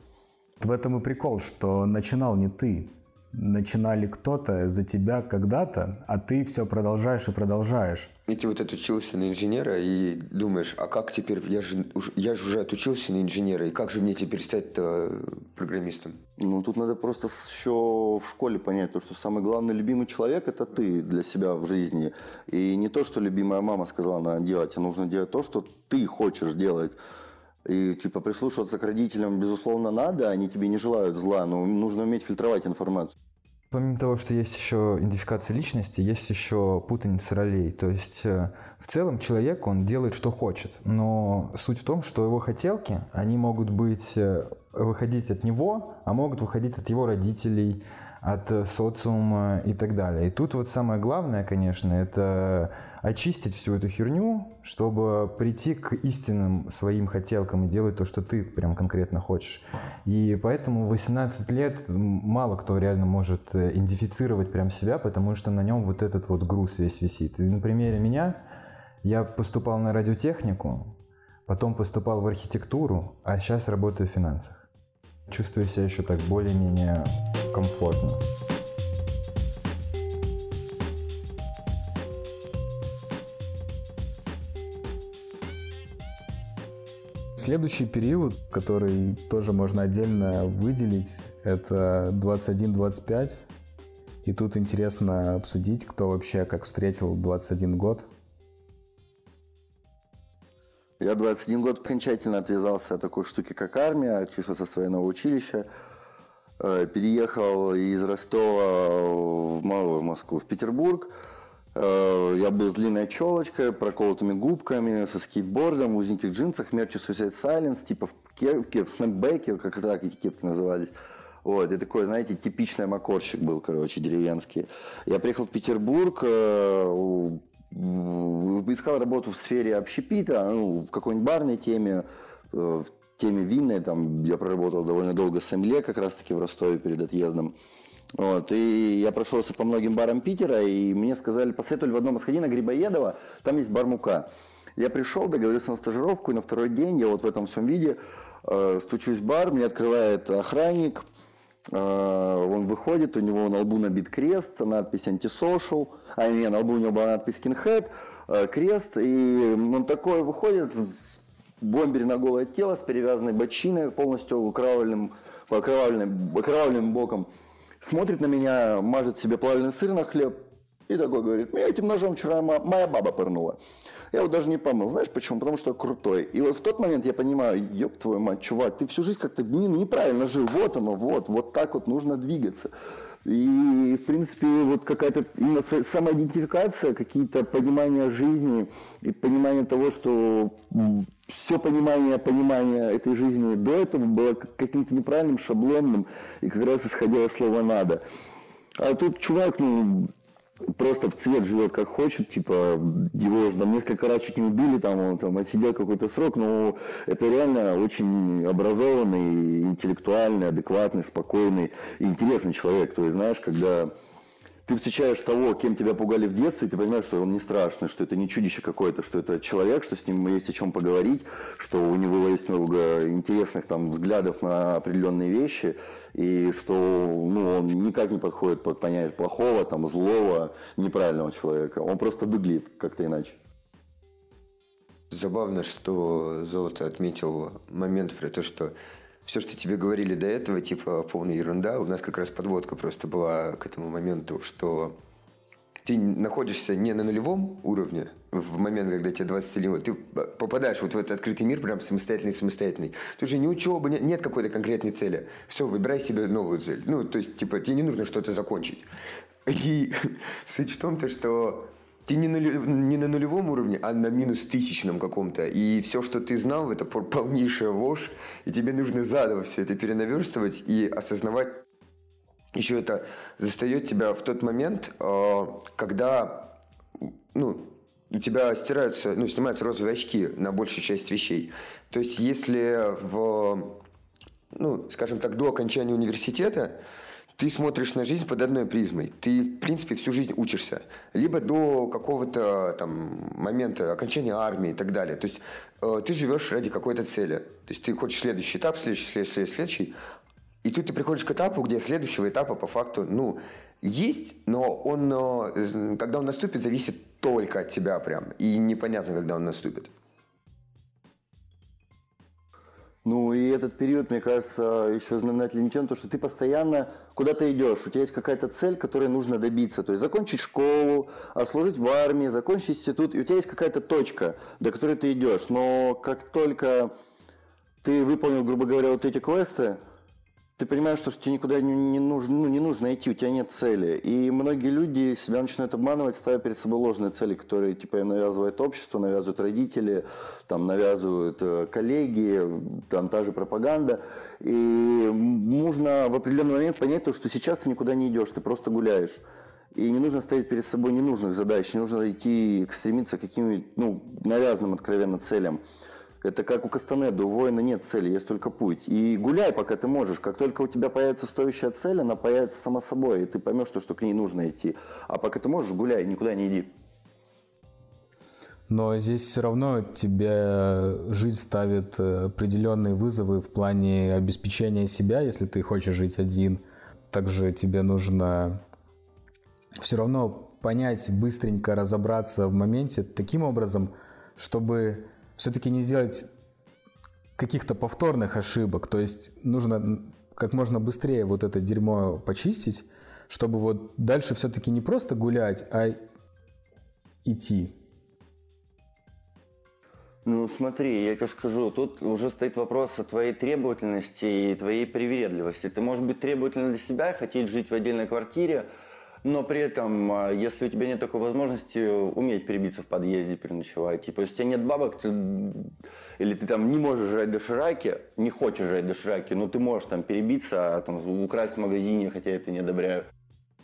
В этом и прикол, что начинал не ты. Начинали кто-то за тебя когда-то, а ты все продолжаешь и продолжаешь. И ты вот отучился на инженера и думаешь, а как теперь, я же, я же уже отучился на инженера, и как же мне теперь стать программистом? Ну, тут надо просто еще в школе понять то, что самый главный любимый человек – это ты для себя в жизни. И не то, что любимая мама сказала надо делать, а нужно делать то, что ты хочешь делать. И типа прислушиваться к родителям, безусловно, надо, они тебе не желают зла, но нужно уметь фильтровать информацию. Помимо того, что есть еще идентификация личности, есть еще путаница ролей. То есть э, в целом человек, он делает, что хочет. Но суть в том, что его хотелки, они могут быть, э, выходить от него, а могут выходить от его родителей, от э, социума и так далее. И тут вот самое главное, конечно, это очистить всю эту херню, чтобы прийти к истинным своим хотелкам и делать то, что ты прям конкретно хочешь. И поэтому 18 лет мало кто реально может э, идентифицировать прям себя, потому что на нем вот этот вот груз весь висит. И на примере меня я поступал на радиотехнику, потом поступал в архитектуру, а сейчас работаю в финансах чувствую себя еще так более-менее комфортно. Следующий период, который тоже можно отдельно выделить, это 21-25. И тут интересно обсудить, кто вообще как встретил 21 год – я 21 год окончательно отвязался от такой штуки, как армия, отчислился с военного училища, переехал из Ростова в Москву, в Петербург. Э, я был с длинной челочкой, проколотыми губками, со скейтбордом, в узеньких джинсах, мерчи Suicide Silence, типа в кепке, в снэпбеке, как так эти кепки назывались. Вот, и такой, знаете, типичный макорщик был, короче, деревенский. Я приехал в Петербург, э, искал работу в сфере общепита, ну, в какой-нибудь барной теме, э, теме винной, там я проработал довольно долго с Эмле, как раз-таки в Ростове перед отъездом. Вот, и я прошелся по многим барам Питера, и мне сказали, посоветовали в одном из на Грибоедова, там есть бар Мука. Я пришел, договорился на стажировку, и на второй день я вот в этом всем виде э, стучусь в бар, мне открывает охранник, а, он выходит, у него на лбу набит крест, надпись антисошел, а не, на лбу у него была надпись skinhead, а, крест, и он такой выходит бомбере на голое тело, с перевязанной бочиной, полностью окровавленным, окровавленным, боком, смотрит на меня, мажет себе плавленый сыр на хлеб, и такой говорит, меня этим ножом вчера моя баба пырнула. Я его даже не помыл. Знаешь почему? Потому что крутой. И вот в тот момент я понимаю, ёб твою мать, чувак, ты всю жизнь как-то не, неправильно жил. Вот оно, вот, вот так вот нужно двигаться. И, в принципе, вот какая-то именно самоидентификация, какие-то понимания жизни и понимание того, что все понимание, понимание этой жизни до этого было каким-то неправильным, шаблонным, и как раз исходило слово «надо». А тут чувак, ну, просто в цвет живет как хочет, типа, его уже там несколько раз чуть не убили, там он там отсидел какой-то срок, но это реально очень образованный, интеллектуальный, адекватный, спокойный и интересный человек. То есть, знаешь, когда ты встречаешь того, кем тебя пугали в детстве, и ты понимаешь, что он не страшный, что это не чудище какое-то, что это человек, что с ним есть о чем поговорить, что у него есть много интересных там взглядов на определенные вещи, и что ну, он никак не подходит под понятие плохого, там, злого, неправильного человека. Он просто выглядит как-то иначе. Забавно, что Золото отметил момент про то, что все, что тебе говорили до этого, типа полная ерунда. У нас как раз подводка просто была к этому моменту, что ты находишься не на нулевом уровне в момент, когда тебе 21 год, ты попадаешь вот в этот открытый мир прям самостоятельный, самостоятельный. Тут же ни учебы, нет какой-то конкретной цели. Все, выбирай себе новую цель. Ну, то есть, типа, тебе не нужно что-то закончить. И суть в том, то, что ты не на, не на нулевом уровне, а на минус тысячном каком-то. И все, что ты знал, это полнейшая ложь. И тебе нужно заново все это перенаверстывать и осознавать. Еще это застает тебя в тот момент, э, когда ну, у тебя стираются, ну, снимаются розовые очки на большую часть вещей. То есть, если в, ну, скажем так, до окончания университета ты смотришь на жизнь под одной призмой. Ты, в принципе, всю жизнь учишься. Либо до какого-то там момента окончания армии и так далее. То есть э, ты живешь ради какой-то цели. То есть ты хочешь следующий этап, следующий, следующий, следующий. И тут ты приходишь к этапу, где следующего этапа по факту, ну, есть, но он, э, когда он наступит, зависит только от тебя прям. И непонятно, когда он наступит. Ну и этот период, мне кажется, еще знаменателен тем, что ты постоянно куда-то идешь, у тебя есть какая-то цель, которой нужно добиться. То есть закончить школу, служить в армии, закончить институт, и у тебя есть какая-то точка, до которой ты идешь. Но как только ты выполнил, грубо говоря, вот эти квесты, ты понимаешь, что тебе никуда не, не, нужно, ну, не нужно идти, у тебя нет цели. И многие люди себя начинают обманывать, ставя перед собой ложные цели, которые типа им навязывает общество, навязывают родители, там, навязывают э, коллеги, там та же пропаганда. И нужно в определенный момент понять то, что сейчас ты никуда не идешь, ты просто гуляешь. И не нужно ставить перед собой ненужных задач, не нужно идти стремиться к каким-нибудь ну, навязанным откровенно целям. Это как у Кастанеда, у воина нет цели, есть только путь. И гуляй, пока ты можешь. Как только у тебя появится стоящая цель, она появится сама собой, и ты поймешь, что, что к ней нужно идти. А пока ты можешь, гуляй, никуда не иди. Но здесь все равно тебе жизнь ставит э, определенные вызовы в плане обеспечения себя, если ты хочешь жить один. Также тебе нужно все равно понять, быстренько разобраться в моменте таким образом, чтобы все-таки не сделать каких-то повторных ошибок. То есть нужно как можно быстрее вот это дерьмо почистить, чтобы вот дальше все-таки не просто гулять, а идти. Ну смотри, я тебе скажу, тут уже стоит вопрос о твоей требовательности и твоей привередливости. Ты можешь быть требовательным для себя, хотеть жить в отдельной квартире, но при этом, а, если у тебя нет такой возможности, уметь перебиться в подъезде, переночевать. Типа, если у тебя нет бабок, ты, или ты там не можешь жрать дошираки, не хочешь жрать дошираки, но ты можешь там перебиться, а, там, украсть в магазине, хотя это не одобряю.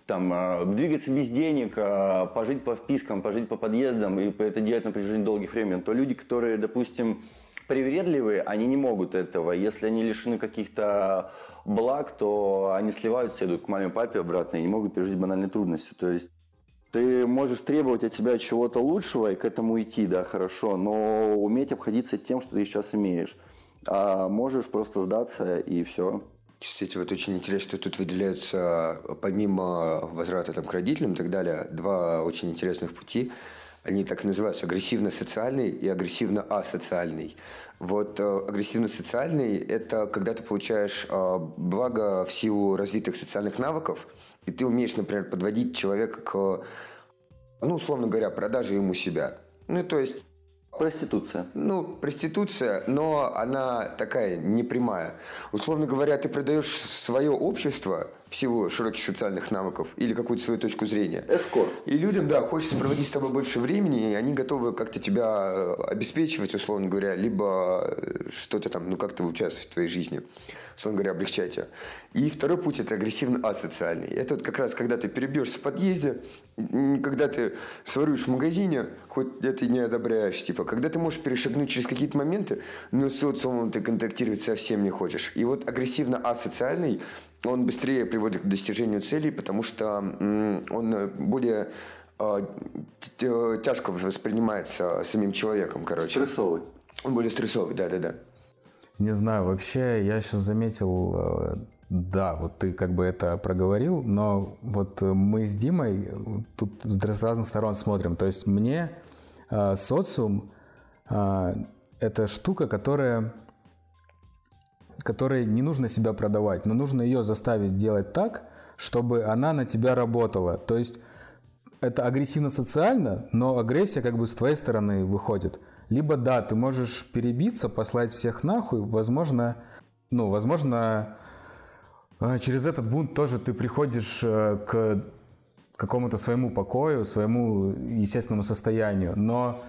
Там, а, двигаться без денег, пожить по впискам, пожить по подъездам и это делать на протяжении долгих времен, то люди, которые, допустим, привередливые, они не могут этого. Если они лишены каких-то благ, то они сливаются, идут к маме, папе обратно и не могут пережить банальные трудности. То есть ты можешь требовать от себя чего-то лучшего и к этому идти, да, хорошо, но уметь обходиться тем, что ты сейчас имеешь. А можешь просто сдаться и все. Кстати, вот очень интересно, что тут выделяются, помимо возврата там, к родителям и так далее, два очень интересных пути. Они так и называются агрессивно-социальный и агрессивно-асоциальный. Вот э, агрессивно-социальный – это когда ты получаешь э, благо в силу развитых социальных навыков, и ты умеешь, например, подводить человека к, ну, условно говоря, продаже ему себя. Ну, то есть Проституция. Ну, проституция, но она такая непрямая. Условно говоря, ты продаешь свое общество в силу широких социальных навыков или какую-то свою точку зрения. Эскорт. И людям, да, хочется проводить с тобой больше времени, и они готовы как-то тебя э, обеспечивать, условно говоря, либо э, что-то там, ну, как-то участвовать в твоей жизни условно говоря, облегчать И второй путь – это агрессивно-асоциальный. Это вот как раз, когда ты перебьешься в подъезде, когда ты своруешь в магазине, хоть это и не одобряешь, типа, когда ты можешь перешагнуть через какие-то моменты, но с социумом ты контактировать совсем не хочешь. И вот агрессивно-асоциальный, он быстрее приводит к достижению целей, потому что он более а, тяжко воспринимается самим человеком, короче. Стрессовый. Он более стрессовый, да-да-да. Не знаю, вообще я сейчас заметил, э, да, вот ты как бы это проговорил, но вот мы с Димой тут с разных сторон смотрим. То есть мне э, социум э, это штука, которая которой не нужно себя продавать, но нужно ее заставить делать так, чтобы она на тебя работала. То есть это агрессивно-социально, но агрессия как бы с твоей стороны выходит. Либо да, ты можешь перебиться, послать всех нахуй, возможно, ну, возможно, э, через этот бунт тоже ты приходишь э, к какому-то своему покою, своему естественному состоянию, но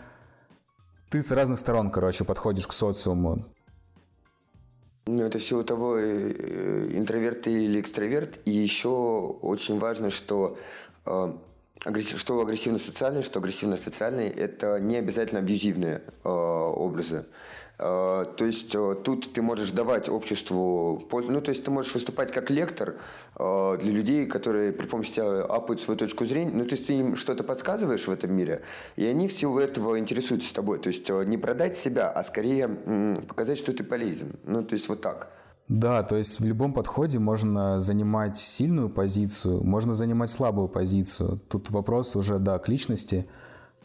ты с разных сторон, короче, подходишь к социуму. Ну, это всего того, э, интроверт ты или экстраверт. И еще очень важно, что что агрессивно-социальный, что агрессивно-социальный, это не обязательно абьюзивные э, образы. Э, то есть э, тут ты можешь давать обществу ну то есть ты можешь выступать как лектор э, для людей, которые при помощи тебя апают свою точку зрения, ну то есть ты им что-то подсказываешь в этом мире, и они в силу этого интересуются тобой. То есть не продать себя, а скорее показать, что ты полезен. Ну то есть вот так. Да, то есть в любом подходе можно занимать сильную позицию, можно занимать слабую позицию. Тут вопрос уже, да, к личности,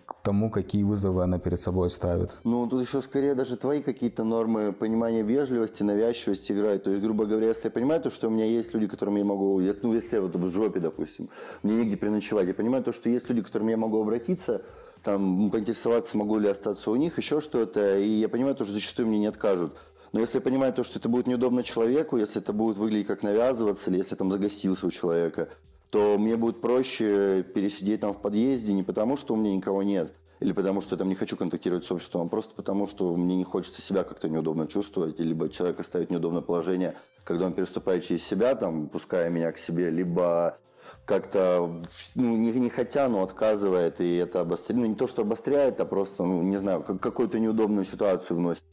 к тому, какие вызовы она перед собой ставит. Ну, тут еще скорее даже твои какие-то нормы понимания вежливости, навязчивости играют. То есть, грубо говоря, если я понимаю то, что у меня есть люди, которым я могу, ну, если я вот в жопе, допустим, мне негде переночевать, я понимаю то, что есть люди, к которым я могу обратиться, там, поинтересоваться, могу ли остаться у них, еще что-то, и я понимаю то, что зачастую мне не откажут. Но если я понимаю то, что это будет неудобно человеку, если это будет выглядеть как навязываться, или если там загостился у человека, то мне будет проще пересидеть там в подъезде не потому, что у меня никого нет, или потому, что я там не хочу контактировать с обществом, а просто потому, что мне не хочется себя как-то неудобно чувствовать, либо человека ставить в неудобное положение, когда он переступает через себя, там, пуская меня к себе, либо как-то, ну, не, не хотя, но отказывает, и это обостряет, ну, не то, что обостряет, а просто, ну, не знаю, как, какую-то неудобную ситуацию вносит.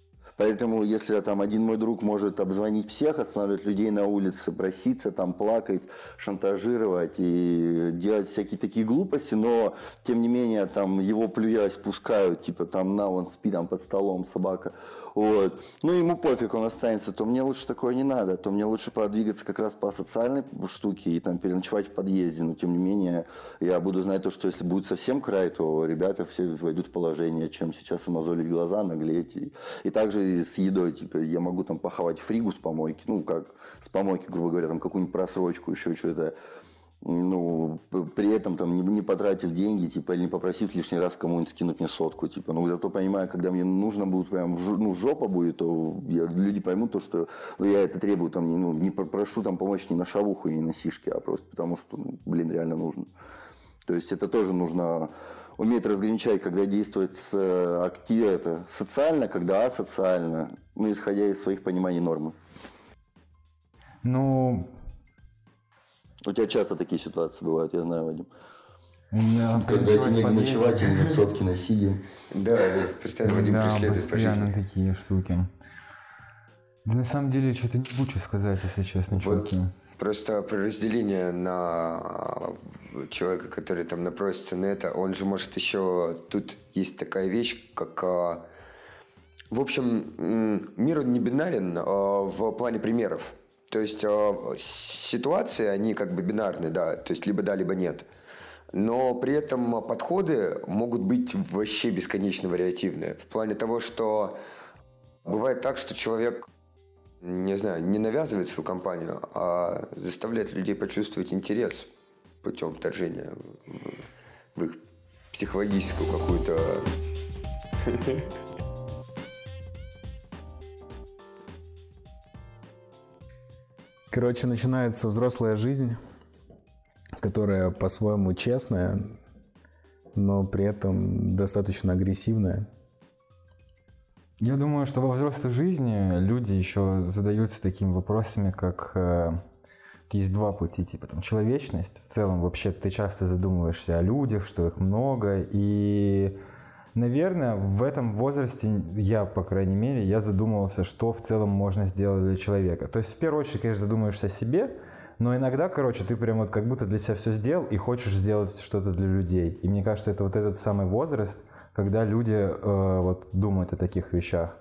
Поэтому, если там один мой друг может обзвонить всех, останавливать людей на улице, проситься, там плакать, шантажировать и делать всякие такие глупости, но тем не менее там его плюясь пускают, типа там на он спи там под столом собака, вот. Ну ему пофиг, он останется, то мне лучше такое не надо, то мне лучше продвигаться как раз по социальной штуке и там переночевать в подъезде, но тем не менее я буду знать то, что если будет совсем край, то ребята все войдут в положение, чем сейчас умазолить глаза, наглеть. И, и также с едой, типа, я могу там похавать фригу с помойки, ну, как с помойки, грубо говоря, там какую-нибудь просрочку, еще что-то. Ну, при этом там не, не потратив деньги, типа, или не попросив лишний раз кому-нибудь скинуть мне сотку, типа, ну, зато понимаю, когда мне нужно будет прям, ну, жопа будет, то я- люди поймут то, что ну, я это требую, там, не, ну, не про- прошу там помочь не на шавуху и на сишки, а просто потому, что, ну, блин, реально нужно. То есть это тоже нужно уметь разграничать, когда действовать с э, акти- это, социально, когда асоциально, ну, исходя из своих пониманий нормы. Ну, У тебя часто такие ситуации бывают, я знаю, Вадим. меня Когда тебе в негде ночевать, или нет сотки на сиге. Да, да, постоянно Вадим да, преследует по жизни. такие штуки. Да на самом деле что-то не лучше сказать, если честно, Вот. чуваки. Просто про разделение на человека, который там напросится на это, он же может еще... Тут есть такая вещь, как... а, В общем, мир он не бинарен а, в плане примеров. То есть а, ситуации, они как бы бинарны, да, то есть либо да, либо нет. Но при этом подходы могут быть вообще бесконечно вариативные. В плане того, что бывает так, что человек не знаю, не навязывает свою компанию, а заставляет людей почувствовать интерес путем вторжения в их психологическую какую-то... Короче, начинается взрослая жизнь, которая по-своему честная, но при этом достаточно агрессивная. Я думаю, что во взрослой жизни люди еще задаются такими вопросами, как э, есть два пути, типа там человечность. В целом вообще ты часто задумываешься о людях, что их много, и Наверное, в этом возрасте я, по крайней мере, я задумывался, что в целом можно сделать для человека. То есть, в первую очередь, конечно, задумаешься о себе, но иногда, короче, ты прям вот как будто для себя все сделал и хочешь сделать что-то для людей. И мне кажется, это вот этот самый возраст, когда люди э, вот думают о таких вещах.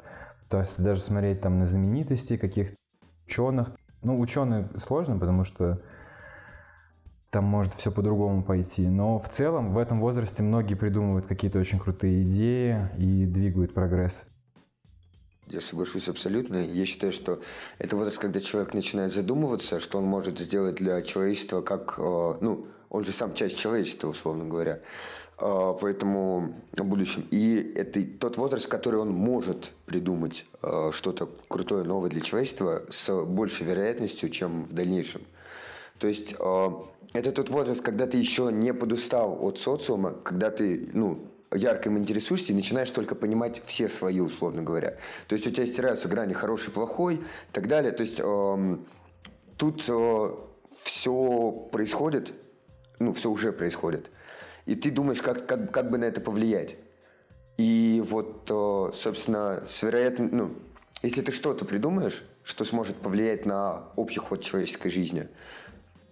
То есть даже смотреть там на знаменитостей, каких-то ученых. Ну, ученые сложно, потому что там может все по-другому пойти. Но в целом в этом возрасте многие придумывают какие-то очень крутые идеи и двигают прогресс. Я соглашусь абсолютно. Я считаю, что это возраст, когда человек начинает задумываться, что он может сделать для человечества, как, э, ну, он же сам часть человечества, условно говоря. Э, Поэтому в будущем. И это тот возраст, который он может придумать э, что-то крутое, новое для человечества с большей вероятностью, чем в дальнейшем. То есть это тот возраст, когда ты еще не подустал от социума, когда ты, ну, ярко им интересуешься и начинаешь только понимать все свои, условно говоря. То есть у тебя стираются грани хороший, плохой и так далее. То есть э, тут э, все происходит, ну, все уже происходит. И ты думаешь, как, как, как бы на это повлиять. И вот, э, собственно, с вероятно, ну, если ты что-то придумаешь, что сможет повлиять на общий ход человеческой жизни,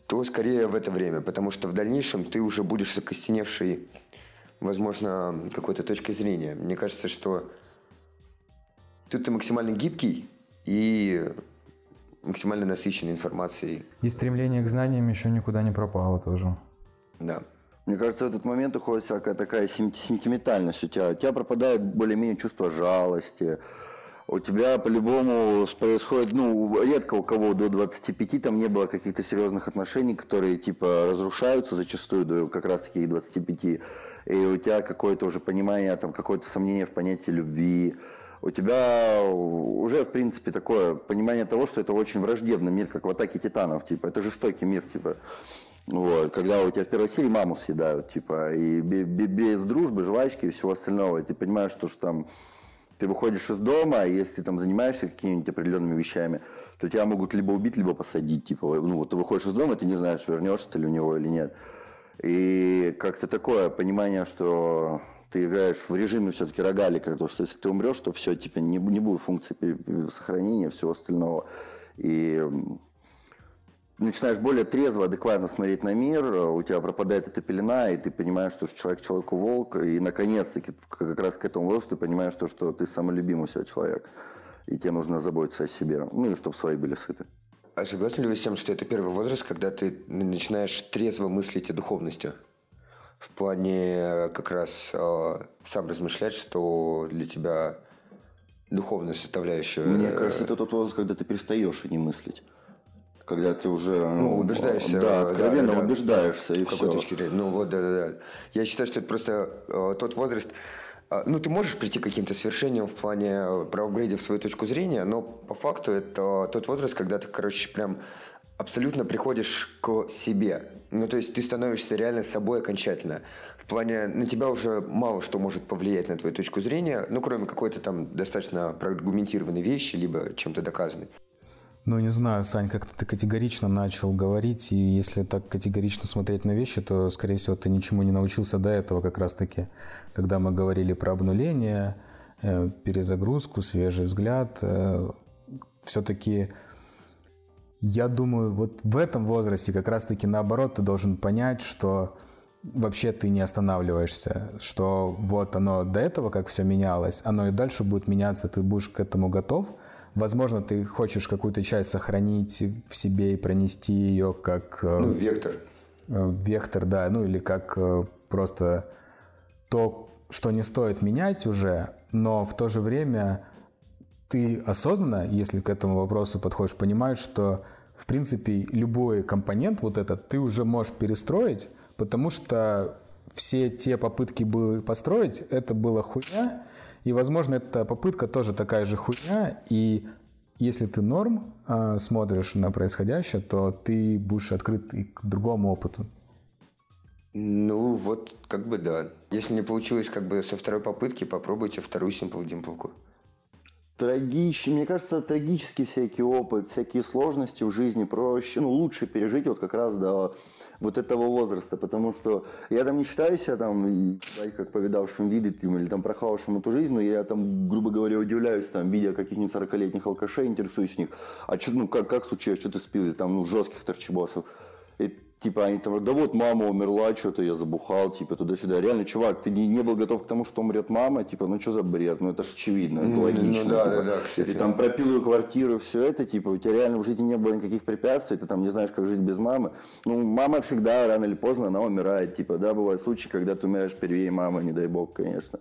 то скорее в это время, потому что в дальнейшем ты уже будешь закостеневший, возможно, какой-то точкой зрения. Мне кажется, что тут ты максимально гибкий и максимально насыщенной информацией. И стремление к знаниям еще никуда не пропало тоже. Да. Мне кажется, в этот момент уходит всякая такая сентиментальность у тебя. У тебя пропадает более-менее чувство жалости. У тебя по-любому происходит, ну, редко у кого до 25 там не было каких-то серьезных отношений, которые, типа, разрушаются зачастую до как раз таки 25. И у тебя какое-то уже понимание, там, какое-то сомнение в понятии любви. У тебя уже, в принципе, такое понимание того, что это очень враждебный мир, как в «Атаке титанов», типа, это жестокий мир, типа. Вот, когда у тебя в первой серии маму съедают, типа, и без дружбы, жвачки и всего остального, и ты понимаешь, что, что там ты выходишь из дома, и если ты там занимаешься какими-нибудь определенными вещами, то тебя могут либо убить, либо посадить. Типа, ну, вот ты выходишь из дома, ты не знаешь, вернешься ты ли у него или нет. И как-то такое понимание, что ты играешь в режиме все-таки рогалика, то что если ты умрешь, то все, типа, не, не будет функции сохранения всего остального. И начинаешь более трезво, адекватно смотреть на мир, у тебя пропадает эта пелена, и ты понимаешь, что человек человеку волк, и наконец-таки как раз к этому возрасту ты понимаешь, то, что ты самолюбимый у себя человек, и тебе нужно заботиться о себе, ну и чтобы свои были сыты. А согласны ли вы с тем, что это первый возраст, когда ты начинаешь трезво мыслить о духовности? В плане как раз э, сам размышлять, что для тебя духовная составляющая... Мне кажется, это тот возраст, когда ты перестаешь и не мыслить когда ты уже ну, убеждаешься, да, откровенно да, убеждаешься да, и в все. точке зрения. Ну вот, да, да, да. Я считаю, что это просто э, тот возраст. Э, ну, ты можешь прийти к каким-то свершениям в плане э, проапгрейдив свою точку зрения, но по факту это тот возраст, когда ты, короче, прям абсолютно приходишь к себе. Ну, то есть ты становишься реально собой окончательно. В плане, на тебя уже мало что может повлиять на твою точку зрения, ну, кроме какой-то там достаточно проаргументированной вещи, либо чем-то доказанной. Ну, не знаю, Сань, как-то ты категорично начал говорить, и если так категорично смотреть на вещи, то, скорее всего, ты ничему не научился до этого как раз-таки, когда мы говорили про обнуление, э, перезагрузку, свежий взгляд. Э, Все-таки я думаю, вот в этом возрасте как раз-таки наоборот ты должен понять, что вообще ты не останавливаешься, что вот оно до этого, как все менялось, оно и дальше будет меняться, ты будешь к этому готов – Возможно, ты хочешь какую-то часть сохранить в себе и пронести ее как... Э, ну, вектор. Э, вектор, да, ну или как э, просто то, что не стоит менять уже, но в то же время ты осознанно, если к этому вопросу подходишь, понимаешь, что в принципе любой компонент вот этот ты уже можешь перестроить, потому что все те попытки были построить, это была хуйня, и, возможно, эта попытка тоже такая же хуйня, и если ты норм э, смотришь на происходящее, то ты будешь открыт и к другому опыту. Ну, вот как бы да. Если не получилось как бы со второй попытки, попробуйте вторую Simple Dimple. Трагичный, мне кажется, трагический всякий опыт, всякие сложности в жизни проще, ну, лучше пережить вот как раз до вот этого возраста, потому что я там не считаю себя там, как повидавшим виды или там прохававшим эту жизнь, но я там, грубо говоря, удивляюсь, там, видя каких-нибудь 40-летних алкашей, интересуюсь с них, а что, ну, как, как случилось, что ты спил, или там, ну, жестких торчебосов. И Типа они там, да вот мама умерла, что-то я забухал, типа туда-сюда. Реально, чувак, ты не, не был готов к тому, что умрет мама, типа, ну что за бред, ну это же очевидно, это логично. Ну, да, типа. да, да, кстати. Ты там пропил ее квартиру, все это, типа, у тебя реально в жизни не было никаких препятствий, ты там не знаешь, как жить без мамы. Ну, мама всегда, рано или поздно, она умирает, типа, да, бывают случаи, когда ты умираешь первее мамы, не дай бог, конечно.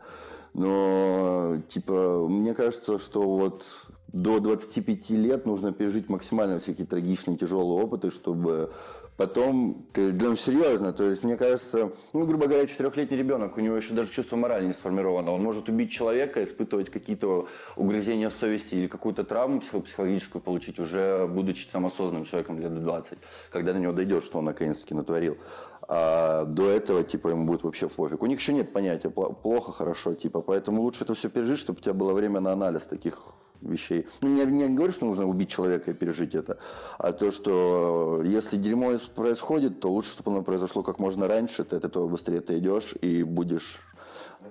Но, типа, мне кажется, что вот до 25 лет нужно пережить максимально всякие трагичные, тяжелые опыты, чтобы Потом, ты, да, ну, серьезно, то есть, мне кажется, ну, грубо говоря, четырехлетний ребенок, у него еще даже чувство морали не сформировано. Он может убить человека, испытывать какие-то угрызения совести или какую-то травму психологическую получить, уже будучи там осознанным человеком лет 20, когда до него дойдет, что он наконец-таки натворил. А до этого, типа, ему будет вообще пофиг. У них еще нет понятия плохо, хорошо, типа, поэтому лучше это все пережить, чтобы у тебя было время на анализ таких вещей. Ну, я не говорю, что нужно убить человека и пережить это, а то, что если дерьмо происходит, то лучше, чтобы оно произошло как можно раньше, ты от этого быстрее ты идешь и будешь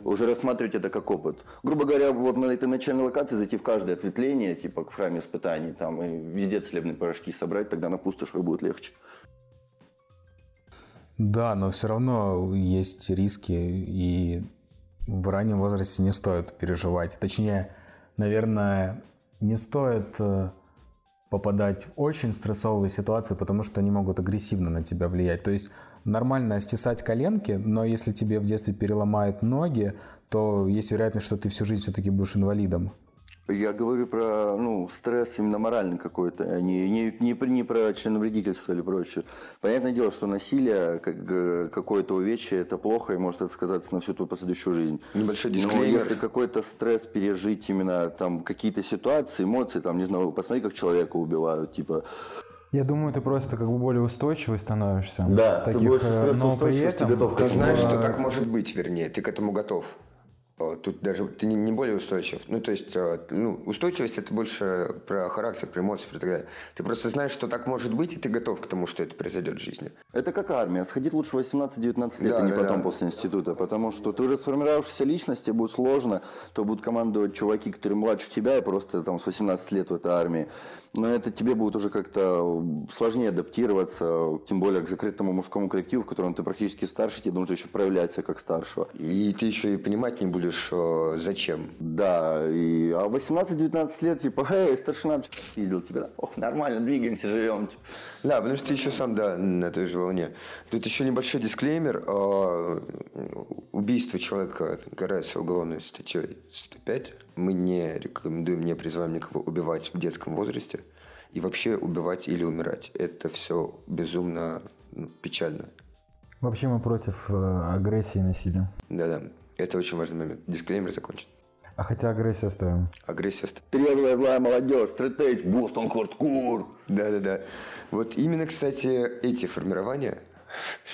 уже рассматривать это как опыт. Грубо говоря, вот на этой начальной локации зайти в каждое ответвление, типа к храме испытаний, там, и везде целебные порошки собрать, тогда на пустошах будет легче. Да, но все равно есть риски, и в раннем возрасте не стоит переживать. Точнее, наверное, не стоит э, попадать в очень стрессовые ситуации, потому что они могут агрессивно на тебя влиять. То есть нормально стесать коленки, но если тебе в детстве переломают ноги, то есть вероятность, что ты всю жизнь все-таки будешь инвалидом. Я говорю про ну, стресс именно моральный какой-то, а не, не, не, не про членовредительство или прочее. Понятное дело, что насилие, как, какое-то увечье, это плохо и может это сказаться на всю твою последующую жизнь. Небольшой дисклеймер. Но если какой-то стресс пережить, именно там какие-то ситуации, эмоции, там, не знаю, посмотри, как человека убивают, типа, я думаю, ты просто как бы более устойчивый становишься. Да, таких, ты больше э, стрессоустойчивости но при этом, готов к Ты знаешь, что так может быть, вернее, ты к этому готов. О, Тут даже ты не, более устойчив. Ну, то есть, э, ну, устойчивость это больше про характер, про эмоции, про так далее. Ты просто знаешь, что так может быть, и ты готов к тому, что это произойдет в жизни. Это как армия. Сходить лучше 18-19 лет, Да, а не да, потом да. после института. Потому что ты уже сформировавшаяся личность, тебе будет сложно, то будут командовать чуваки, которые младше тебя, и просто там с 18 лет в этой армии. Но это тебе будет уже как-то сложнее адаптироваться, тем более к закрытому мужскому коллективу, в котором ты практически старше, тебе нужно еще проявлять себя как старшего. И ты еще и понимать не будешь, э, зачем. Да, и, а 18-19 лет, типа, эй, старшина, пиздил тебя. Ох, нормально, двигаемся, живем. типа. Да, потому что ты еще сам, да, на той же волне. Тут еще небольшой дисклеймер. э, Убийство человека карается уголовной статьей 105. Мы не рекомендуем, не призываем никого убивать в детском возрасте. И вообще убивать или умирать. Это все безумно ну, печально. Вообще мы против э, агрессии и насилия. Да-да, это очень важный момент. Дисклеймер закончен. А хотя агрессию оставим. Агрессия... ст- Трезвая злая молодежь, стратеж, Бостон хардкор. Да-да-да. Вот именно, кстати, эти формирования...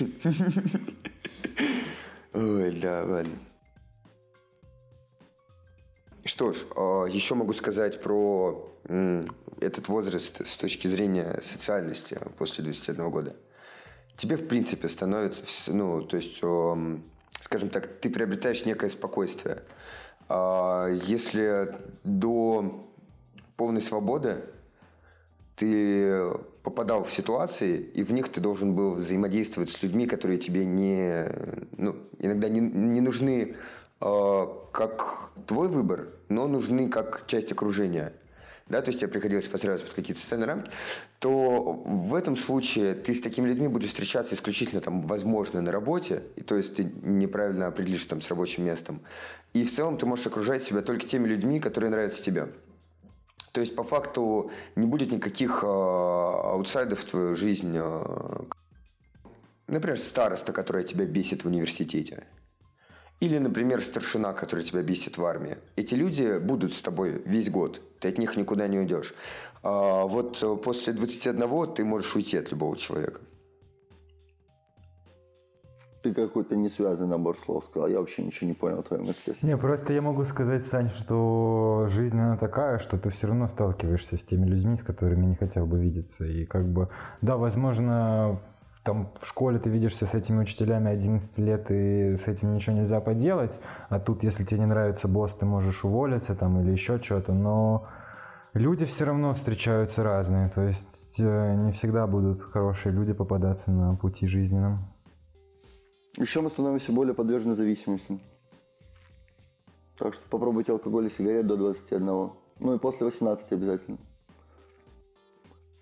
Ой, да, ладно. Что ж, а, еще могу сказать про этот возраст с точки зрения социальности после 21 года. Тебе, в принципе, становится, ну, то есть, ам, скажем так, ты приобретаешь некое спокойствие. А Если до полной свободы ты попадал в ситуации, и в них ты должен был взаимодействовать с людьми, которые тебе не, ну, иногда не, не нужны как твой выбор, но нужны как часть окружения. Да, то есть тебе приходилось подстраиваться под какие-то социальные рамки, то в этом случае ты с такими людьми будешь встречаться исключительно, там, возможно, на работе, и то есть ты неправильно определишь там с рабочим местом. И в целом ты можешь окружать себя только теми людьми, которые нравятся тебе. То есть, по факту, не будет никаких э, аутсайдов в твою жизнь. э, например, староста, которая тебя бесит в университете. Или, например, старшина, который тебя бесит в армии. Эти люди будут с тобой весь год. Ты от них никуда не уйдешь. А вот э, после 21 ты можешь уйти от любого человека. Ты какой-то несвязанный набор слов сказал. Я вообще ничего не понял твоей мысли. Не, просто я могу сказать, Сань, что жизнь она такая, что ты все равно сталкиваешься с теми людьми, с которыми не хотел бы видеться. И как бы, да, возможно, там в школе ты видишься с этими учителями 11 лет, и с этим ничего нельзя поделать. А тут, если тебе не нравится босс, ты можешь уволиться там или еще что-то. Но люди все равно встречаются разные. То есть э, не всегда будут хорошие люди попадаться на пути жизненном. Еще мы становимся более подвержены зависимости. Так что попробуйте алкоголь и сигарет до 21. Ну и после 18 обязательно.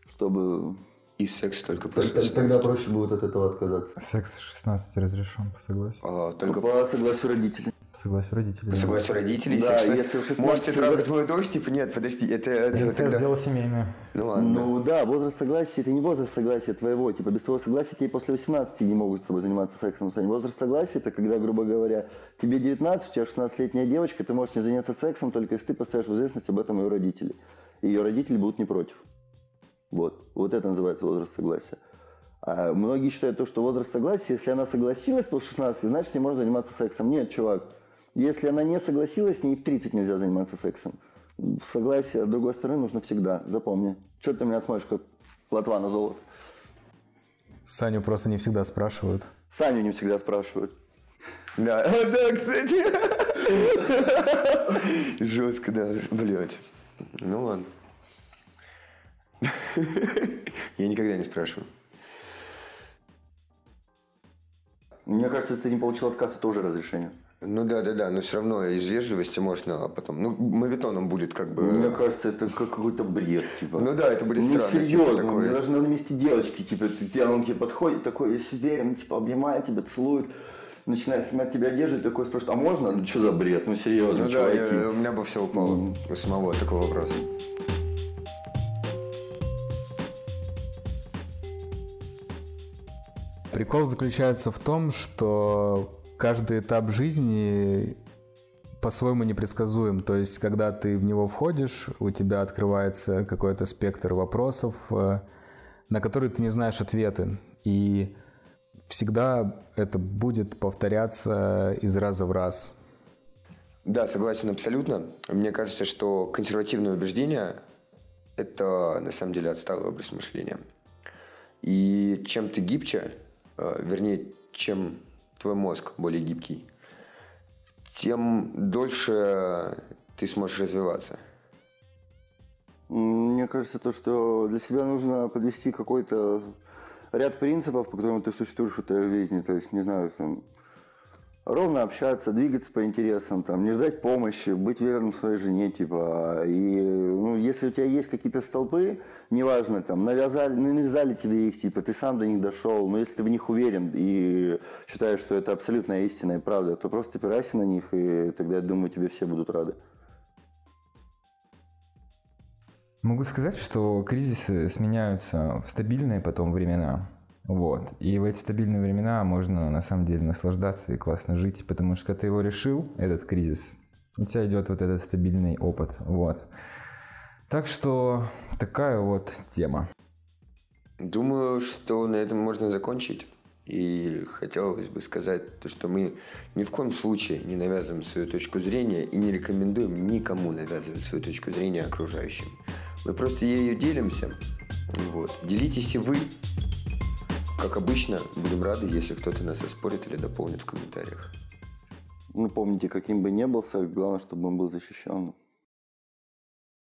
Чтобы... И секс только после Тогда 18. проще будет от этого отказаться. Секс с 16 разрешен, по согласию. А, только По согласию родителей. По согласию родителей. по согласию родителей. Да, секс- если в 16 Можете трогать мою дочь? Типа, нет, подожди, это... это Инцест тогда- дело семейное. Ну ладно. Ну да, возраст согласия это не возраст согласия твоего. Типа без твоего согласия тебе после 18 не могут с тобой заниматься сексом. Сань. Возраст согласия это когда, грубо говоря, тебе 19, у тебя 16-летняя девочка, ты можешь не заняться сексом, только если ты поставишь в известность об этом ее родителей. И ее родители будут не против. Вот. Вот это называется возраст согласия. А многие считают то, что возраст согласия, если она согласилась после 16, значит, не можно заниматься сексом. Нет, чувак. Если она не согласилась, с ней в 30 нельзя заниматься сексом. Согласие, с другой стороны, нужно всегда. Запомни. Что ты меня смотришь, как плотва на золото? Саню просто не всегда спрашивают. Саню не всегда спрашивают. Да, да, кстати. Жестко, да. Блять. Ну ладно. Я никогда не спрашиваю. Мне кажется, если ты не получил отказ, это уже разрешение. Ну да, да, да, но все равно из вежливости можно а потом. Ну, мавитоном будет как бы. Мне кажется, это как какой-то бред, типа. Ну да, это будет Ну, странно. типа, серьезно, такое. мне даже на месте девочки, типа, ты, он тебе подходит, такой, весь уверен, типа, обнимает тебя, целует, начинает снимать тебе одежду, и такой спрашивает, а можно? Ну, что за бред? Ну, серьезно, Ну да, чуваки. я- у меня бы все упало у самого такого вопроса. Прикол заключается в том, что каждый этап жизни по-своему непредсказуем. То есть, когда ты в него входишь, у тебя открывается какой-то спектр вопросов, э, на которые ты не знаешь ответы. И всегда это будет повторяться из раза в раз. Да, согласен абсолютно. Мне кажется, что консервативное убеждение – это на самом деле отсталый образ мышления. И чем ты гибче, вернее, чем твой мозг более гибкий, тем дольше ты сможешь развиваться. Мне кажется, то, что для себя нужно подвести какой-то ряд принципов, по которым ты существуешь в этой жизни. То есть, не знаю, там, ровно общаться, двигаться по интересам, там, не ждать помощи, быть верным своей жене, типа. И, ну, если у тебя есть какие-то столпы, неважно, там, навязали, навязали тебе их, типа, ты сам до них дошел, но если ты в них уверен и считаешь, что это абсолютная истина и правда, то просто опирайся на них, и тогда, я думаю, тебе все будут рады. Могу сказать, что кризисы сменяются в стабильные потом времена. Вот. И в эти стабильные времена можно на самом деле наслаждаться и классно жить, потому что ты его решил, этот кризис, у тебя идет вот этот стабильный опыт. Вот. Так что такая вот тема. Думаю, что на этом можно закончить. И хотелось бы сказать, то, что мы ни в коем случае не навязываем свою точку зрения и не рекомендуем никому навязывать свою точку зрения окружающим. Мы просто ею делимся. Вот. Делитесь и вы. Как обычно, будем рады, если кто-то нас оспорит или дополнит в комментариях. Ну, помните, каким бы ни был секс, главное, чтобы он был защищен.